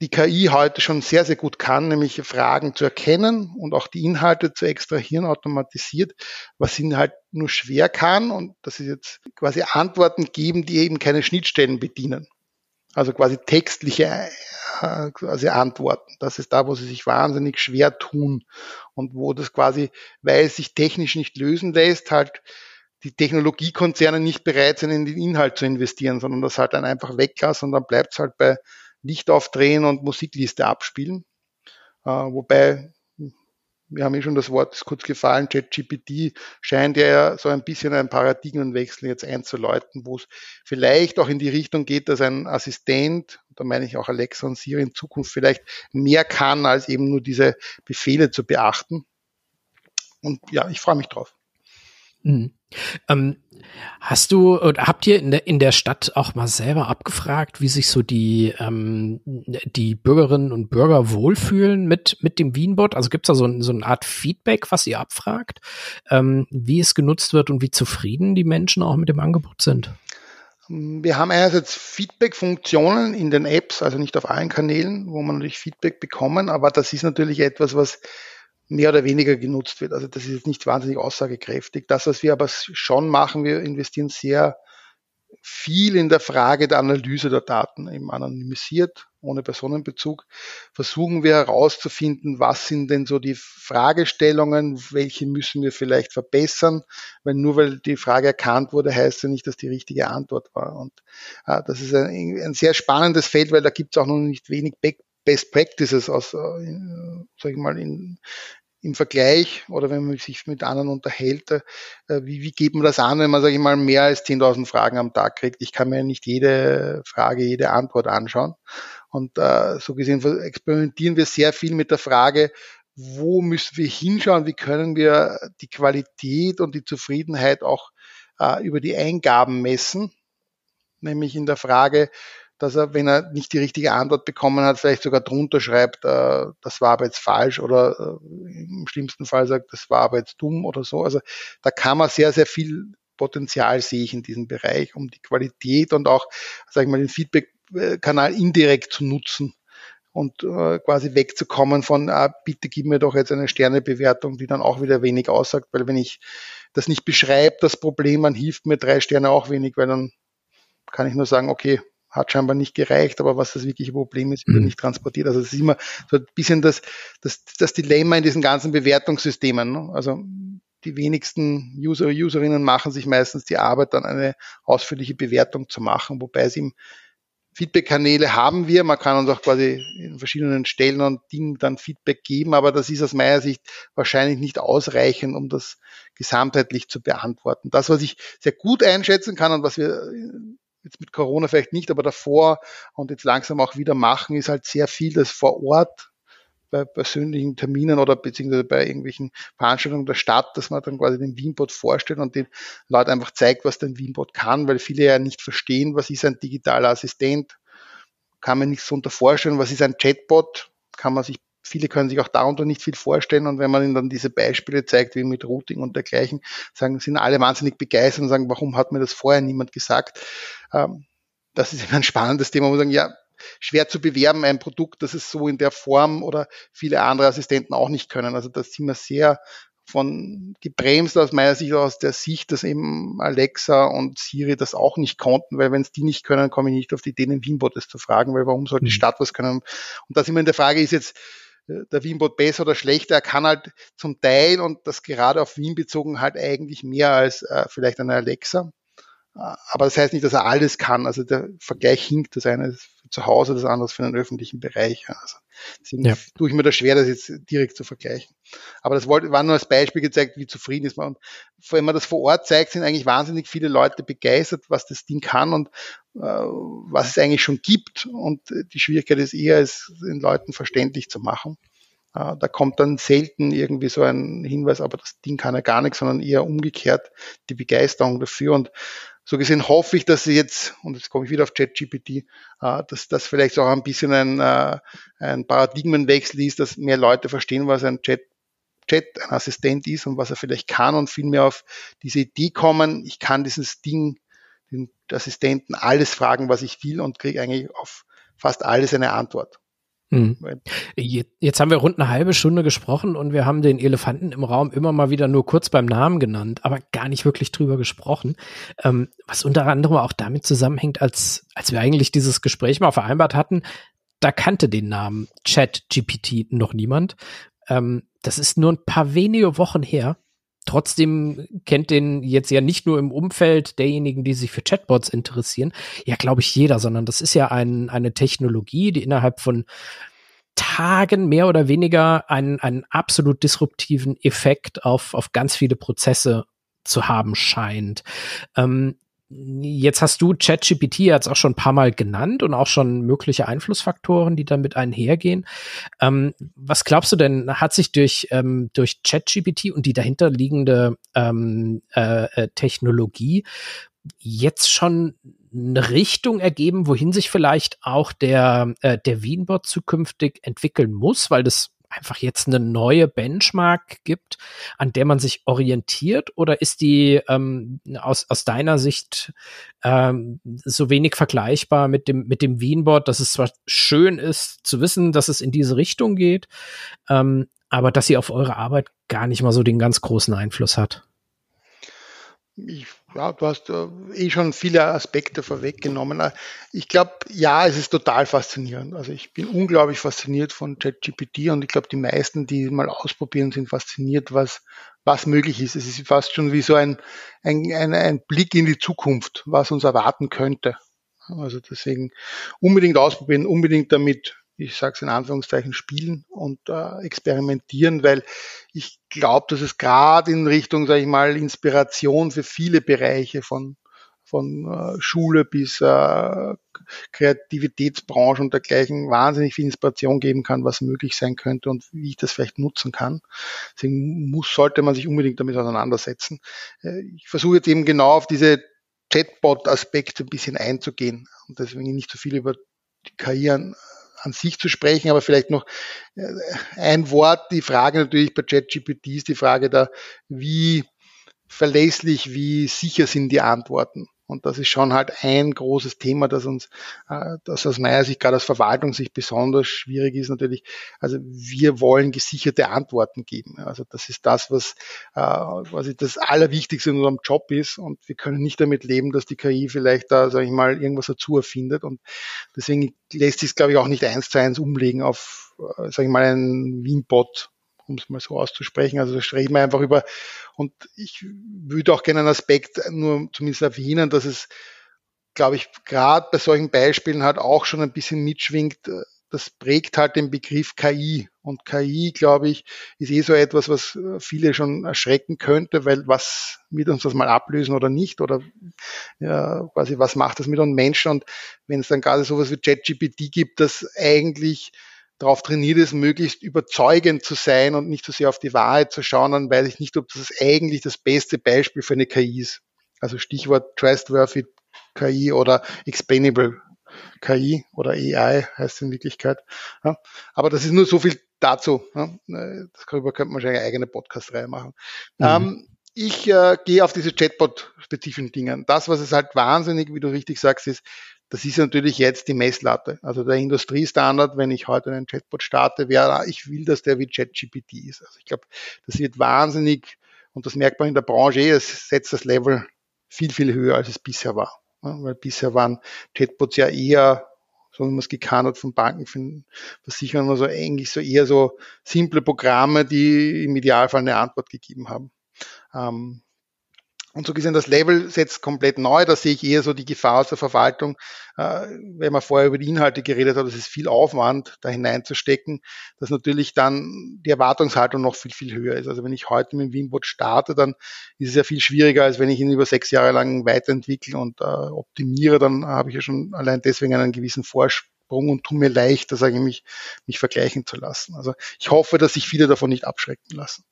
die KI heute schon sehr, sehr gut kann, nämlich Fragen zu erkennen und auch die Inhalte zu extrahieren automatisiert, was sie halt nur schwer kann und das ist jetzt quasi Antworten geben, die eben keine Schnittstellen bedienen. Also quasi textliche äh, quasi Antworten. Das ist da, wo sie sich wahnsinnig schwer tun und wo das quasi, weil es sich technisch nicht lösen lässt, halt die Technologiekonzerne nicht bereit sind, in den Inhalt zu investieren, sondern das halt dann einfach weglassen und dann bleibt es halt bei Licht aufdrehen und Musikliste abspielen. Äh, wobei, wir haben eh schon das Wort kurz gefallen, ChatGPT scheint ja so ein bisschen einen Paradigmenwechsel jetzt einzuläuten, wo es vielleicht auch in die Richtung geht, dass ein Assistent, da meine ich auch Alexa und Siri in Zukunft vielleicht mehr kann, als eben nur diese Befehle zu beachten. Und ja, ich freue mich drauf. Mhm. Ähm, hast du oder habt ihr in der, in der Stadt auch mal selber abgefragt, wie sich so die, ähm, die Bürgerinnen und Bürger wohlfühlen mit, mit dem Wienbot? Also gibt es da so, so eine Art Feedback, was ihr abfragt, ähm, wie es genutzt wird und wie zufrieden die Menschen auch mit dem Angebot sind? Wir haben einerseits Feedback-Funktionen in den Apps, also nicht auf allen Kanälen, wo man natürlich Feedback bekommen, aber das ist natürlich etwas, was mehr oder weniger genutzt wird. Also das ist jetzt nicht wahnsinnig aussagekräftig. Das, was wir aber schon machen, wir investieren sehr viel in der Frage der Analyse der Daten, eben anonymisiert, ohne Personenbezug, versuchen wir herauszufinden, was sind denn so die Fragestellungen, welche müssen wir vielleicht verbessern, weil nur weil die Frage erkannt wurde, heißt ja nicht, dass die richtige Antwort war. Und äh, das ist ein, ein, sehr spannendes Feld, weil da gibt es auch noch nicht wenig Best Practices aus, äh, sag ich mal, in, im Vergleich oder wenn man sich mit anderen unterhält, äh, wie, wie geht man das an, wenn man, sage ich mal, mehr als 10.000 Fragen am Tag kriegt? Ich kann mir nicht jede Frage, jede Antwort anschauen. Und äh, so gesehen experimentieren wir sehr viel mit der Frage, wo müssen wir hinschauen, wie können wir die Qualität und die Zufriedenheit auch äh, über die Eingaben messen, nämlich in der Frage, dass er, wenn er nicht die richtige Antwort bekommen hat, vielleicht sogar drunter schreibt, äh, das war aber jetzt falsch oder äh, im schlimmsten Fall sagt, das war aber jetzt dumm oder so. Also da kann man sehr, sehr viel Potenzial sehe ich in diesem Bereich, um die Qualität und auch, sage ich mal, den Feedback-Kanal indirekt zu nutzen und äh, quasi wegzukommen von, ah, bitte gib mir doch jetzt eine Sternebewertung, die dann auch wieder wenig aussagt, weil wenn ich das nicht beschreibe, das Problem, dann hilft mir drei Sterne auch wenig, weil dann kann ich nur sagen, okay, hat scheinbar nicht gereicht, aber was das wirkliche Problem ist, wird mhm. nicht transportiert. Also es ist immer so ein bisschen das, das, das Dilemma in diesen ganzen Bewertungssystemen. Ne? Also die wenigsten User, Userinnen machen sich meistens die Arbeit, dann eine ausführliche Bewertung zu machen, wobei sie im Feedback-Kanäle haben wir. Man kann uns auch quasi in verschiedenen Stellen und Dingen dann Feedback geben, aber das ist aus meiner Sicht wahrscheinlich nicht ausreichend, um das gesamtheitlich zu beantworten. Das, was ich sehr gut einschätzen kann und was wir jetzt mit Corona vielleicht nicht, aber davor und jetzt langsam auch wieder machen, ist halt sehr viel das vor Ort bei persönlichen Terminen oder beziehungsweise bei irgendwelchen Veranstaltungen der Stadt, dass man dann quasi den Wienbot vorstellt und den Leuten einfach zeigt, was der Wienbot kann, weil viele ja nicht verstehen, was ist ein digitaler Assistent, kann man nichts darunter vorstellen, was ist ein Chatbot, kann man sich viele können sich auch darunter nicht viel vorstellen und wenn man ihnen dann diese Beispiele zeigt, wie mit Routing und dergleichen, sagen, sind alle wahnsinnig begeistert und sagen, warum hat mir das vorher niemand gesagt? Ähm, das ist immer ein spannendes Thema, wo man sagen, ja, schwer zu bewerben, ein Produkt, das es so in der Form oder viele andere Assistenten auch nicht können. Also da sind wir sehr von gebremst aus meiner Sicht aus der Sicht, dass eben Alexa und Siri das auch nicht konnten, weil wenn es die nicht können, komme ich nicht auf die Idee, den Wienbot das zu fragen, weil warum soll die mhm. Stadt was können? Und da sind wir in der Frage, ist jetzt der Wienbot besser oder schlechter. Er kann halt zum Teil und das gerade auf Wien bezogen halt eigentlich mehr als äh, vielleicht eine Alexa. Äh, aber das heißt nicht, dass er alles kann. Also der Vergleich hinkt. Das eine ist für zu Hause, das andere ist für den öffentlichen Bereich. Also deswegen ja. tue ich mir das schwer, das jetzt direkt zu vergleichen. Aber das wollte, war nur als Beispiel gezeigt, wie zufrieden ist man. Und wenn man das vor Ort zeigt, sind eigentlich wahnsinnig viele Leute begeistert, was das Ding kann und was es eigentlich schon gibt. Und die Schwierigkeit ist eher, es den Leuten verständlich zu machen. Äh, da kommt dann selten irgendwie so ein Hinweis, aber das Ding kann ja gar nichts, sondern eher umgekehrt die Begeisterung dafür. Und so gesehen hoffe ich, dass sie jetzt, und jetzt komme ich wieder auf ChatGPT, äh, dass das vielleicht auch ein bisschen ein, äh, ein Paradigmenwechsel ist, dass mehr Leute verstehen, was ein Chat Chat ein Assistent ist und was er vielleicht kann und vielmehr auf diese Idee kommen, ich kann dieses Ding, Assistenten alles fragen, was ich will und kriege eigentlich auf fast alles eine Antwort. Hm. Jetzt haben wir rund eine halbe Stunde gesprochen und wir haben den Elefanten im Raum immer mal wieder nur kurz beim Namen genannt, aber gar nicht wirklich drüber gesprochen. Ähm, was unter anderem auch damit zusammenhängt, als, als wir eigentlich dieses Gespräch mal vereinbart hatten, da kannte den Namen Chat GPT noch niemand. Ähm, das ist nur ein paar wenige Wochen her. Trotzdem kennt den jetzt ja nicht nur im Umfeld derjenigen, die sich für Chatbots interessieren, ja, glaube ich, jeder, sondern das ist ja ein, eine Technologie, die innerhalb von Tagen mehr oder weniger einen, einen absolut disruptiven Effekt auf, auf ganz viele Prozesse zu haben scheint. Ähm, Jetzt hast du ChatGPT jetzt auch schon ein paar Mal genannt und auch schon mögliche Einflussfaktoren, die damit einhergehen. Ähm, was glaubst du denn, hat sich durch, ähm, durch ChatGPT und die dahinterliegende ähm, äh, äh, Technologie jetzt schon eine Richtung ergeben, wohin sich vielleicht auch der, äh, der Wienbot zukünftig entwickeln muss, weil das einfach jetzt eine neue Benchmark gibt, an der man sich orientiert? Oder ist die ähm, aus, aus deiner Sicht ähm, so wenig vergleichbar mit dem, mit dem Wienboard, dass es zwar schön ist zu wissen, dass es in diese Richtung geht, ähm, aber dass sie auf eure Arbeit gar nicht mal so den ganz großen Einfluss hat? Ich ja, du hast äh, eh schon viele Aspekte vorweggenommen. Ich glaube, ja, es ist total faszinierend. Also ich bin unglaublich fasziniert von ChatGPT und ich glaube, die meisten, die mal ausprobieren, sind fasziniert, was, was möglich ist. Es ist fast schon wie so ein, ein, ein, ein Blick in die Zukunft, was uns erwarten könnte. Also deswegen unbedingt ausprobieren, unbedingt damit ich sage es in Anführungszeichen, spielen und äh, experimentieren, weil ich glaube, dass es gerade in Richtung, sage ich mal, Inspiration für viele Bereiche von von äh, Schule bis äh, Kreativitätsbranche und dergleichen wahnsinnig viel Inspiration geben kann, was möglich sein könnte und wie ich das vielleicht nutzen kann. Deswegen muss, sollte man sich unbedingt damit auseinandersetzen. Äh, ich versuche jetzt eben genau auf diese Chatbot-Aspekte ein bisschen einzugehen und deswegen nicht so viel über die KI an, sich zu sprechen, aber vielleicht noch äh, ein Wort. Die Frage natürlich bei ChatGPT ist die Frage da, wie verlässlich, wie sicher sind die Antworten? Und das ist schon halt ein großes Thema, das uns, äh, das aus meiner Sicht gerade als Verwaltung sich besonders schwierig ist natürlich. Also wir wollen gesicherte Antworten geben. Also das ist das, was äh, quasi das Allerwichtigste in unserem Job ist. Und wir können nicht damit leben, dass die KI vielleicht da, sage ich mal, irgendwas dazu erfindet. Und deswegen lässt sich es, glaube ich, auch nicht eins zu eins umlegen auf, äh, sage ich mal, einen Wien-Bot um es mal so auszusprechen. Also da sprechen wir einfach über, und ich würde auch gerne einen Aspekt nur zumindest erwähnen, dass es, glaube ich, gerade bei solchen Beispielen halt auch schon ein bisschen mitschwingt, das prägt halt den Begriff KI. Und KI, glaube ich, ist eh so etwas, was viele schon erschrecken könnte, weil was wird uns das mal ablösen oder nicht? Oder ja, quasi, was macht das mit uns Menschen? Und wenn es dann gerade sowas wie ChatGPT gibt, das eigentlich darauf trainiert ist, möglichst überzeugend zu sein und nicht so sehr auf die Wahrheit zu schauen, dann weiß ich nicht, ob das eigentlich das beste Beispiel für eine KI ist. Also Stichwort Trustworthy KI oder Explainable KI oder AI heißt es in Wirklichkeit. Aber das ist nur so viel dazu. Darüber könnte man wahrscheinlich eine eigene Podcast-Reihe machen. Mhm. Ähm, ich äh, gehe auf diese Chatbot-spezifischen Dinge. Das, was es halt wahnsinnig, wie du richtig sagst, ist, das ist natürlich jetzt die Messlatte. Also der Industriestandard, wenn ich heute einen Chatbot starte, wäre, ich will, dass der wie ChatGPT ist. Also ich glaube, das wird wahnsinnig, und das merkt man in der Branche eh, es setzt das Level viel, viel höher, als es bisher war. Weil bisher waren Chatbots ja eher, so wie man es gekannt hat von Banken, von Versicherungen, also eigentlich so eher so simple Programme, die im Idealfall eine Antwort gegeben haben. Ähm, und so gesehen, das Level setzt komplett neu. Da sehe ich eher so die Gefahr aus der Verwaltung, äh, wenn man vorher über die Inhalte geredet hat, es ist viel Aufwand, da hineinzustecken, dass natürlich dann die Erwartungshaltung noch viel, viel höher ist. Also wenn ich heute mit dem Wienbot starte, dann ist es ja viel schwieriger, als wenn ich ihn über sechs Jahre lang weiterentwickle und äh, optimiere, dann habe ich ja schon allein deswegen einen gewissen Vorsprung Sprung und tue mir leicht, sage ich, mich, mich vergleichen zu lassen. Also ich hoffe, dass sich viele davon nicht abschrecken lassen,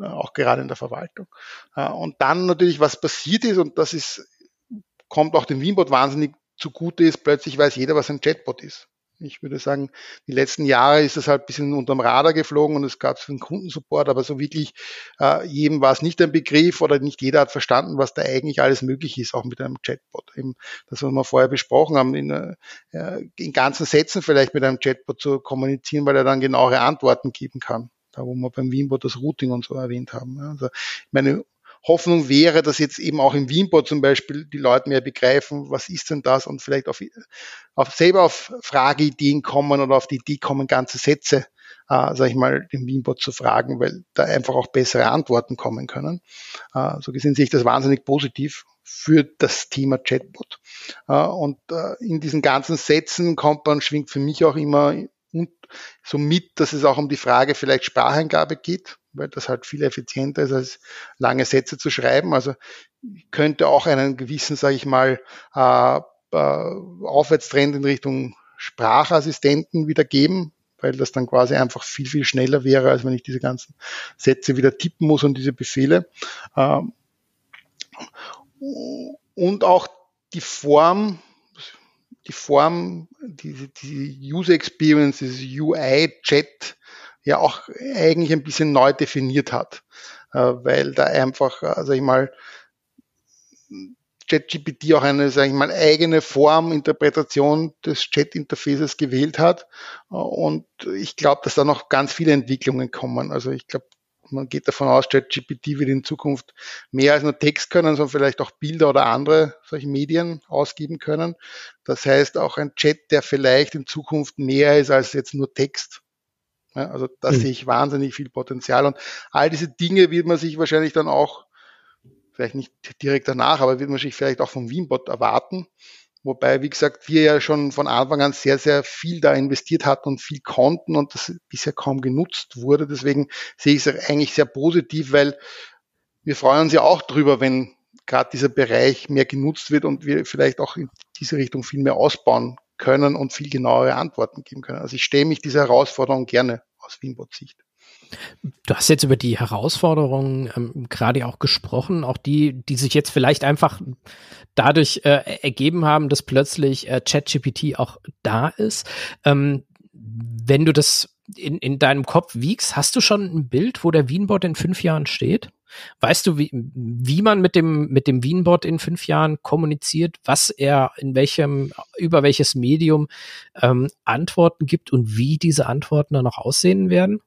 auch gerade in der Verwaltung. Und dann natürlich, was passiert ist, und das ist, kommt auch dem Wienbot wahnsinnig zugute ist, plötzlich weiß jeder, was ein Chatbot ist. Ich würde sagen, die letzten Jahre ist das halt ein bisschen unterm Radar geflogen und es gab für den Kundensupport, aber so wirklich äh, jedem war es nicht ein Begriff oder nicht jeder hat verstanden, was da eigentlich alles möglich ist, auch mit einem Chatbot. Eben das, was wir vorher besprochen haben, in, äh, in ganzen Sätzen vielleicht mit einem Chatbot zu kommunizieren, weil er dann genauere Antworten geben kann. Da wo wir beim Wienbot das Routing und so erwähnt haben. Also meine Hoffnung wäre, dass jetzt eben auch im Wienbot zum Beispiel die Leute mehr begreifen, was ist denn das und vielleicht auf, auf selber auf Frageideen kommen oder auf die Idee kommen, ganze Sätze, äh, sag ich mal, dem Wienbot zu fragen, weil da einfach auch bessere Antworten kommen können. Äh, so gesehen sehe ich das wahnsinnig positiv für das Thema Chatbot. Äh, und äh, in diesen ganzen Sätzen kommt man, schwingt für mich auch immer und so mit, dass es auch um die Frage vielleicht Spracheingabe geht weil das halt viel effizienter ist, als lange Sätze zu schreiben. Also könnte auch einen gewissen, sage ich mal, äh, äh, Aufwärtstrend in Richtung Sprachassistenten wieder geben, weil das dann quasi einfach viel, viel schneller wäre, als wenn ich diese ganzen Sätze wieder tippen muss und diese Befehle. Ähm, und auch die Form, die Form, die, die User Experience, dieses UI-Chat, ja auch eigentlich ein bisschen neu definiert hat, äh, weil da einfach, äh, sag ich mal, ChatGPT auch eine, sag ich mal, eigene Form, Interpretation des Chat-Interfaces gewählt hat. Äh, und ich glaube, dass da noch ganz viele Entwicklungen kommen. Also ich glaube, man geht davon aus, ChatGPT wird in Zukunft mehr als nur Text können, sondern vielleicht auch Bilder oder andere solche Medien ausgeben können. Das heißt auch ein Chat, der vielleicht in Zukunft mehr ist als jetzt nur Text. Ja, also da mhm. sehe ich wahnsinnig viel Potenzial und all diese Dinge wird man sich wahrscheinlich dann auch, vielleicht nicht direkt danach, aber wird man sich vielleicht auch vom Wienbot erwarten. Wobei, wie gesagt, wir ja schon von Anfang an sehr, sehr viel da investiert hatten und viel konnten und das bisher kaum genutzt wurde. Deswegen sehe ich es eigentlich sehr positiv, weil wir freuen uns ja auch drüber, wenn gerade dieser Bereich mehr genutzt wird und wir vielleicht auch in diese Richtung viel mehr ausbauen können und viel genauere Antworten geben können. Also ich stelle mich dieser Herausforderung gerne aus Wienbot-Sicht. Du hast jetzt über die Herausforderungen ähm, gerade auch gesprochen, auch die, die sich jetzt vielleicht einfach dadurch äh, ergeben haben, dass plötzlich äh, ChatGPT auch da ist. Ähm, wenn du das in, in deinem Kopf wiegst, hast du schon ein Bild, wo der Wienbot in fünf Jahren steht? Weißt du, wie, wie man mit dem, mit dem Wienbot in fünf Jahren kommuniziert, was er in welchem, über welches Medium ähm, Antworten gibt und wie diese Antworten dann auch aussehen werden?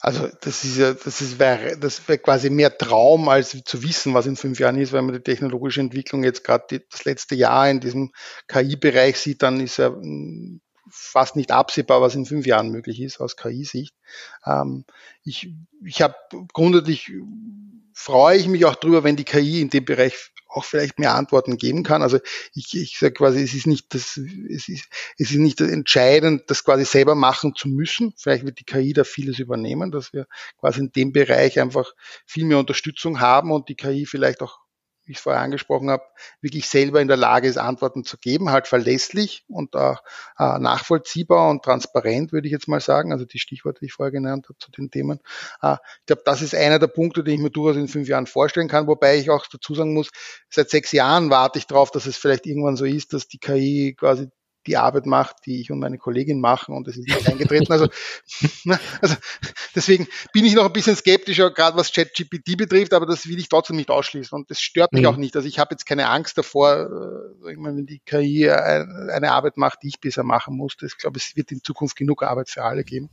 Also das ist ja, das ist wäre, das wäre quasi mehr Traum, als zu wissen, was in fünf Jahren ist, weil man die technologische Entwicklung jetzt gerade das letzte Jahr in diesem KI-Bereich sieht, dann ist ja fast nicht absehbar, was in fünf Jahren möglich ist aus KI-Sicht. Ähm, ich ich habe grundsätzlich freue ich mich auch drüber, wenn die KI in dem Bereich auch vielleicht mehr Antworten geben kann. Also ich, ich sage quasi, es ist nicht das, es ist, es ist nicht entscheidend, das quasi selber machen zu müssen. Vielleicht wird die KI da vieles übernehmen, dass wir quasi in dem Bereich einfach viel mehr Unterstützung haben und die KI vielleicht auch wie ich vorher angesprochen habe, wirklich selber in der Lage ist, Antworten zu geben, halt verlässlich und auch äh, nachvollziehbar und transparent, würde ich jetzt mal sagen. Also die Stichworte, die ich vorher genannt habe zu den Themen. Äh, ich glaube, das ist einer der Punkte, den ich mir durchaus in fünf Jahren vorstellen kann, wobei ich auch dazu sagen muss, seit sechs Jahren warte ich darauf, dass es vielleicht irgendwann so ist, dass die KI quasi die Arbeit macht, die ich und meine Kollegin machen und es ist nicht eingetreten. Also, also deswegen bin ich noch ein bisschen skeptischer, gerade was ChatGPT betrifft, aber das will ich trotzdem nicht ausschließen und das stört mich mhm. auch nicht. Also ich habe jetzt keine Angst davor, äh, wenn die KI eine Arbeit macht, die ich bisher machen musste. Ich glaube, es wird in Zukunft genug Arbeit für alle geben.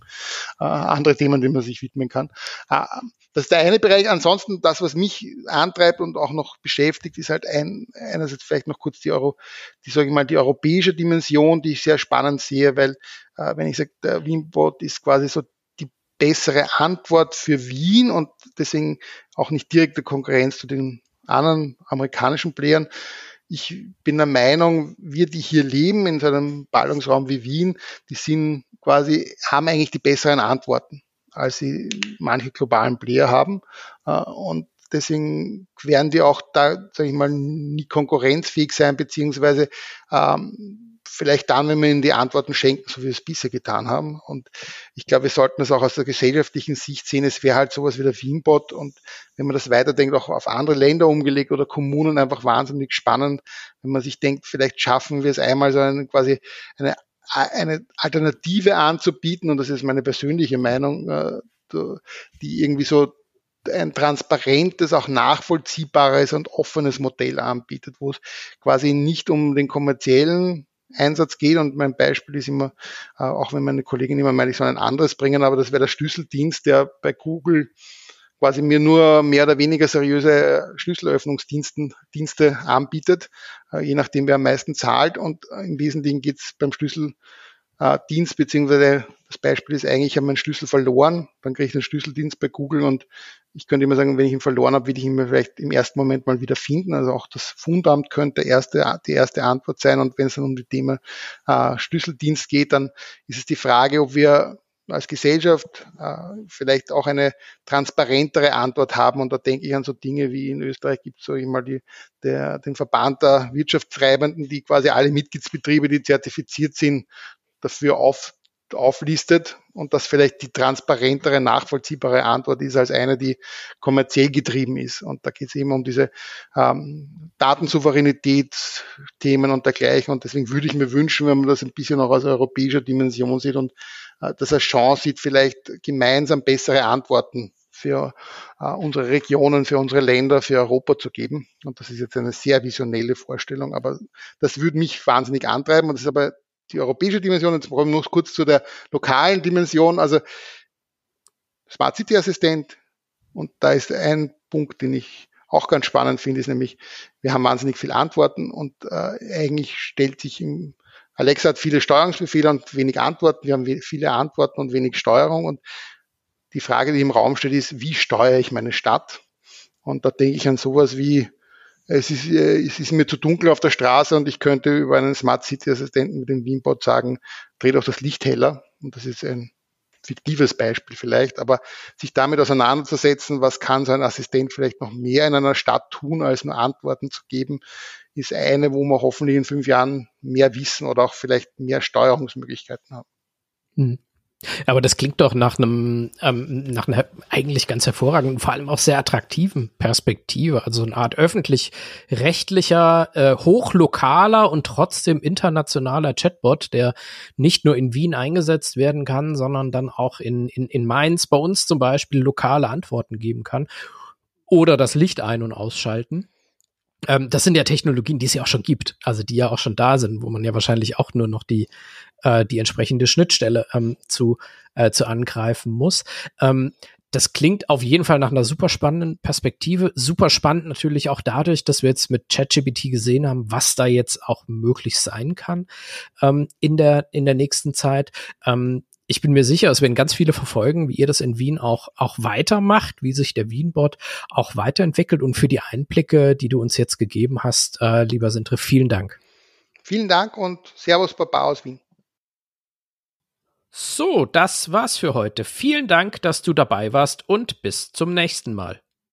Äh, andere Themen, denen man sich widmen kann. Äh, das ist der eine Bereich. Ansonsten, das, was mich antreibt und auch noch beschäftigt, ist halt ein, einerseits vielleicht noch kurz die Euro, die, sage ich mal, die europäische Dimension, die ich sehr spannend sehe, weil, äh, wenn ich sage, der Wienbot ist quasi so die bessere Antwort für Wien und deswegen auch nicht direkte Konkurrenz zu den anderen amerikanischen Playern. Ich bin der Meinung, wir, die hier leben in so einem Ballungsraum wie Wien, die sind quasi, haben eigentlich die besseren Antworten als sie manche globalen Player haben. Äh, und deswegen werden die auch da, sage ich mal, nie konkurrenzfähig sein, beziehungsweise ähm, vielleicht dann, wenn wir ihnen die Antworten schenken, so wie wir es bisher getan haben. Und ich glaube, wir sollten es auch aus der gesellschaftlichen Sicht sehen. Es wäre halt sowas wie der Wienbot und wenn man das weiterdenkt, auch auf andere Länder umgelegt oder Kommunen einfach wahnsinnig spannend, wenn man sich denkt, vielleicht schaffen wir es einmal so eine, quasi eine, eine Alternative anzubieten und das ist meine persönliche Meinung, äh, die irgendwie so ein transparentes, auch nachvollziehbares und offenes Modell anbietet, wo es quasi nicht um den kommerziellen Einsatz geht. Und mein Beispiel ist immer, äh, auch wenn meine Kollegin immer meint, ich soll ein anderes bringen, aber das wäre der Schlüsseldienst, der bei Google quasi mir nur mehr oder weniger seriöse Schlüsselöffnungsdienste Dienste anbietet, äh, je nachdem wer am meisten zahlt. Und im Wesentlichen geht es beim Schlüssel äh, Dienst, beziehungsweise das Beispiel ist eigentlich, ich habe meinen Schlüssel verloren, dann kriege ich einen Schlüsseldienst bei Google und ich könnte immer sagen, wenn ich ihn verloren habe, will ich ihn mir vielleicht im ersten Moment mal wieder finden. Also auch das Fundamt könnte erste, die erste Antwort sein. Und wenn es dann um die Thema äh, Schlüsseldienst geht, dann ist es die Frage, ob wir als Gesellschaft äh, vielleicht auch eine transparentere Antwort haben. Und da denke ich an so Dinge wie in Österreich gibt es so immer die, der, den Verband der Wirtschaftstreibenden, die quasi alle Mitgliedsbetriebe, die zertifiziert sind, dafür auf, auflistet und das vielleicht die transparentere, nachvollziehbare Antwort ist als eine, die kommerziell getrieben ist. Und da geht es immer um diese ähm, Datensouveränitätsthemen und dergleichen. Und deswegen würde ich mir wünschen, wenn man das ein bisschen auch aus europäischer Dimension sieht und äh, das als Chance sieht, vielleicht gemeinsam bessere Antworten für äh, unsere Regionen, für unsere Länder, für Europa zu geben. Und das ist jetzt eine sehr visionelle Vorstellung, aber das würde mich wahnsinnig antreiben. Und das ist aber die europäische Dimension. Jetzt brauchen wir noch kurz zu der lokalen Dimension. Also Smart City Assistent. Und da ist ein Punkt, den ich auch ganz spannend finde, ist nämlich, wir haben wahnsinnig viele Antworten und äh, eigentlich stellt sich im Alexa hat viele Steuerungsbefehle und wenig Antworten. Wir haben viele Antworten und wenig Steuerung. Und die Frage, die im Raum steht, ist, wie steuere ich meine Stadt? Und da denke ich an sowas wie es ist, äh, es ist mir zu dunkel auf der Straße und ich könnte über einen Smart City Assistenten mit dem Wienbot sagen, dreh doch das Licht heller. Und das ist ein fiktives Beispiel vielleicht, aber sich damit auseinanderzusetzen, was kann so ein Assistent vielleicht noch mehr in einer Stadt tun, als nur Antworten zu geben, ist eine, wo wir hoffentlich in fünf Jahren mehr wissen oder auch vielleicht mehr Steuerungsmöglichkeiten haben. Mhm. Aber das klingt doch nach einem, ähm, nach einer eigentlich ganz hervorragenden, vor allem auch sehr attraktiven Perspektive. Also eine Art öffentlich-rechtlicher, äh, hochlokaler und trotzdem internationaler Chatbot, der nicht nur in Wien eingesetzt werden kann, sondern dann auch in, in, in Mainz bei uns zum Beispiel lokale Antworten geben kann. Oder das Licht ein- und ausschalten. Ähm, das sind ja Technologien, die es ja auch schon gibt, also die ja auch schon da sind, wo man ja wahrscheinlich auch nur noch die, äh, die entsprechende Schnittstelle ähm, zu, äh, zu angreifen muss. Ähm, das klingt auf jeden Fall nach einer super spannenden Perspektive. Super spannend natürlich auch dadurch, dass wir jetzt mit ChatGPT gesehen haben, was da jetzt auch möglich sein kann ähm, in der in der nächsten Zeit. Ähm, ich bin mir sicher, es werden ganz viele verfolgen, wie ihr das in Wien auch, auch weitermacht, wie sich der Wien-Bot auch weiterentwickelt und für die Einblicke, die du uns jetzt gegeben hast, äh, lieber Sintre, vielen Dank. Vielen Dank und Servus Papa aus Wien. So, das war's für heute. Vielen Dank, dass du dabei warst und bis zum nächsten Mal.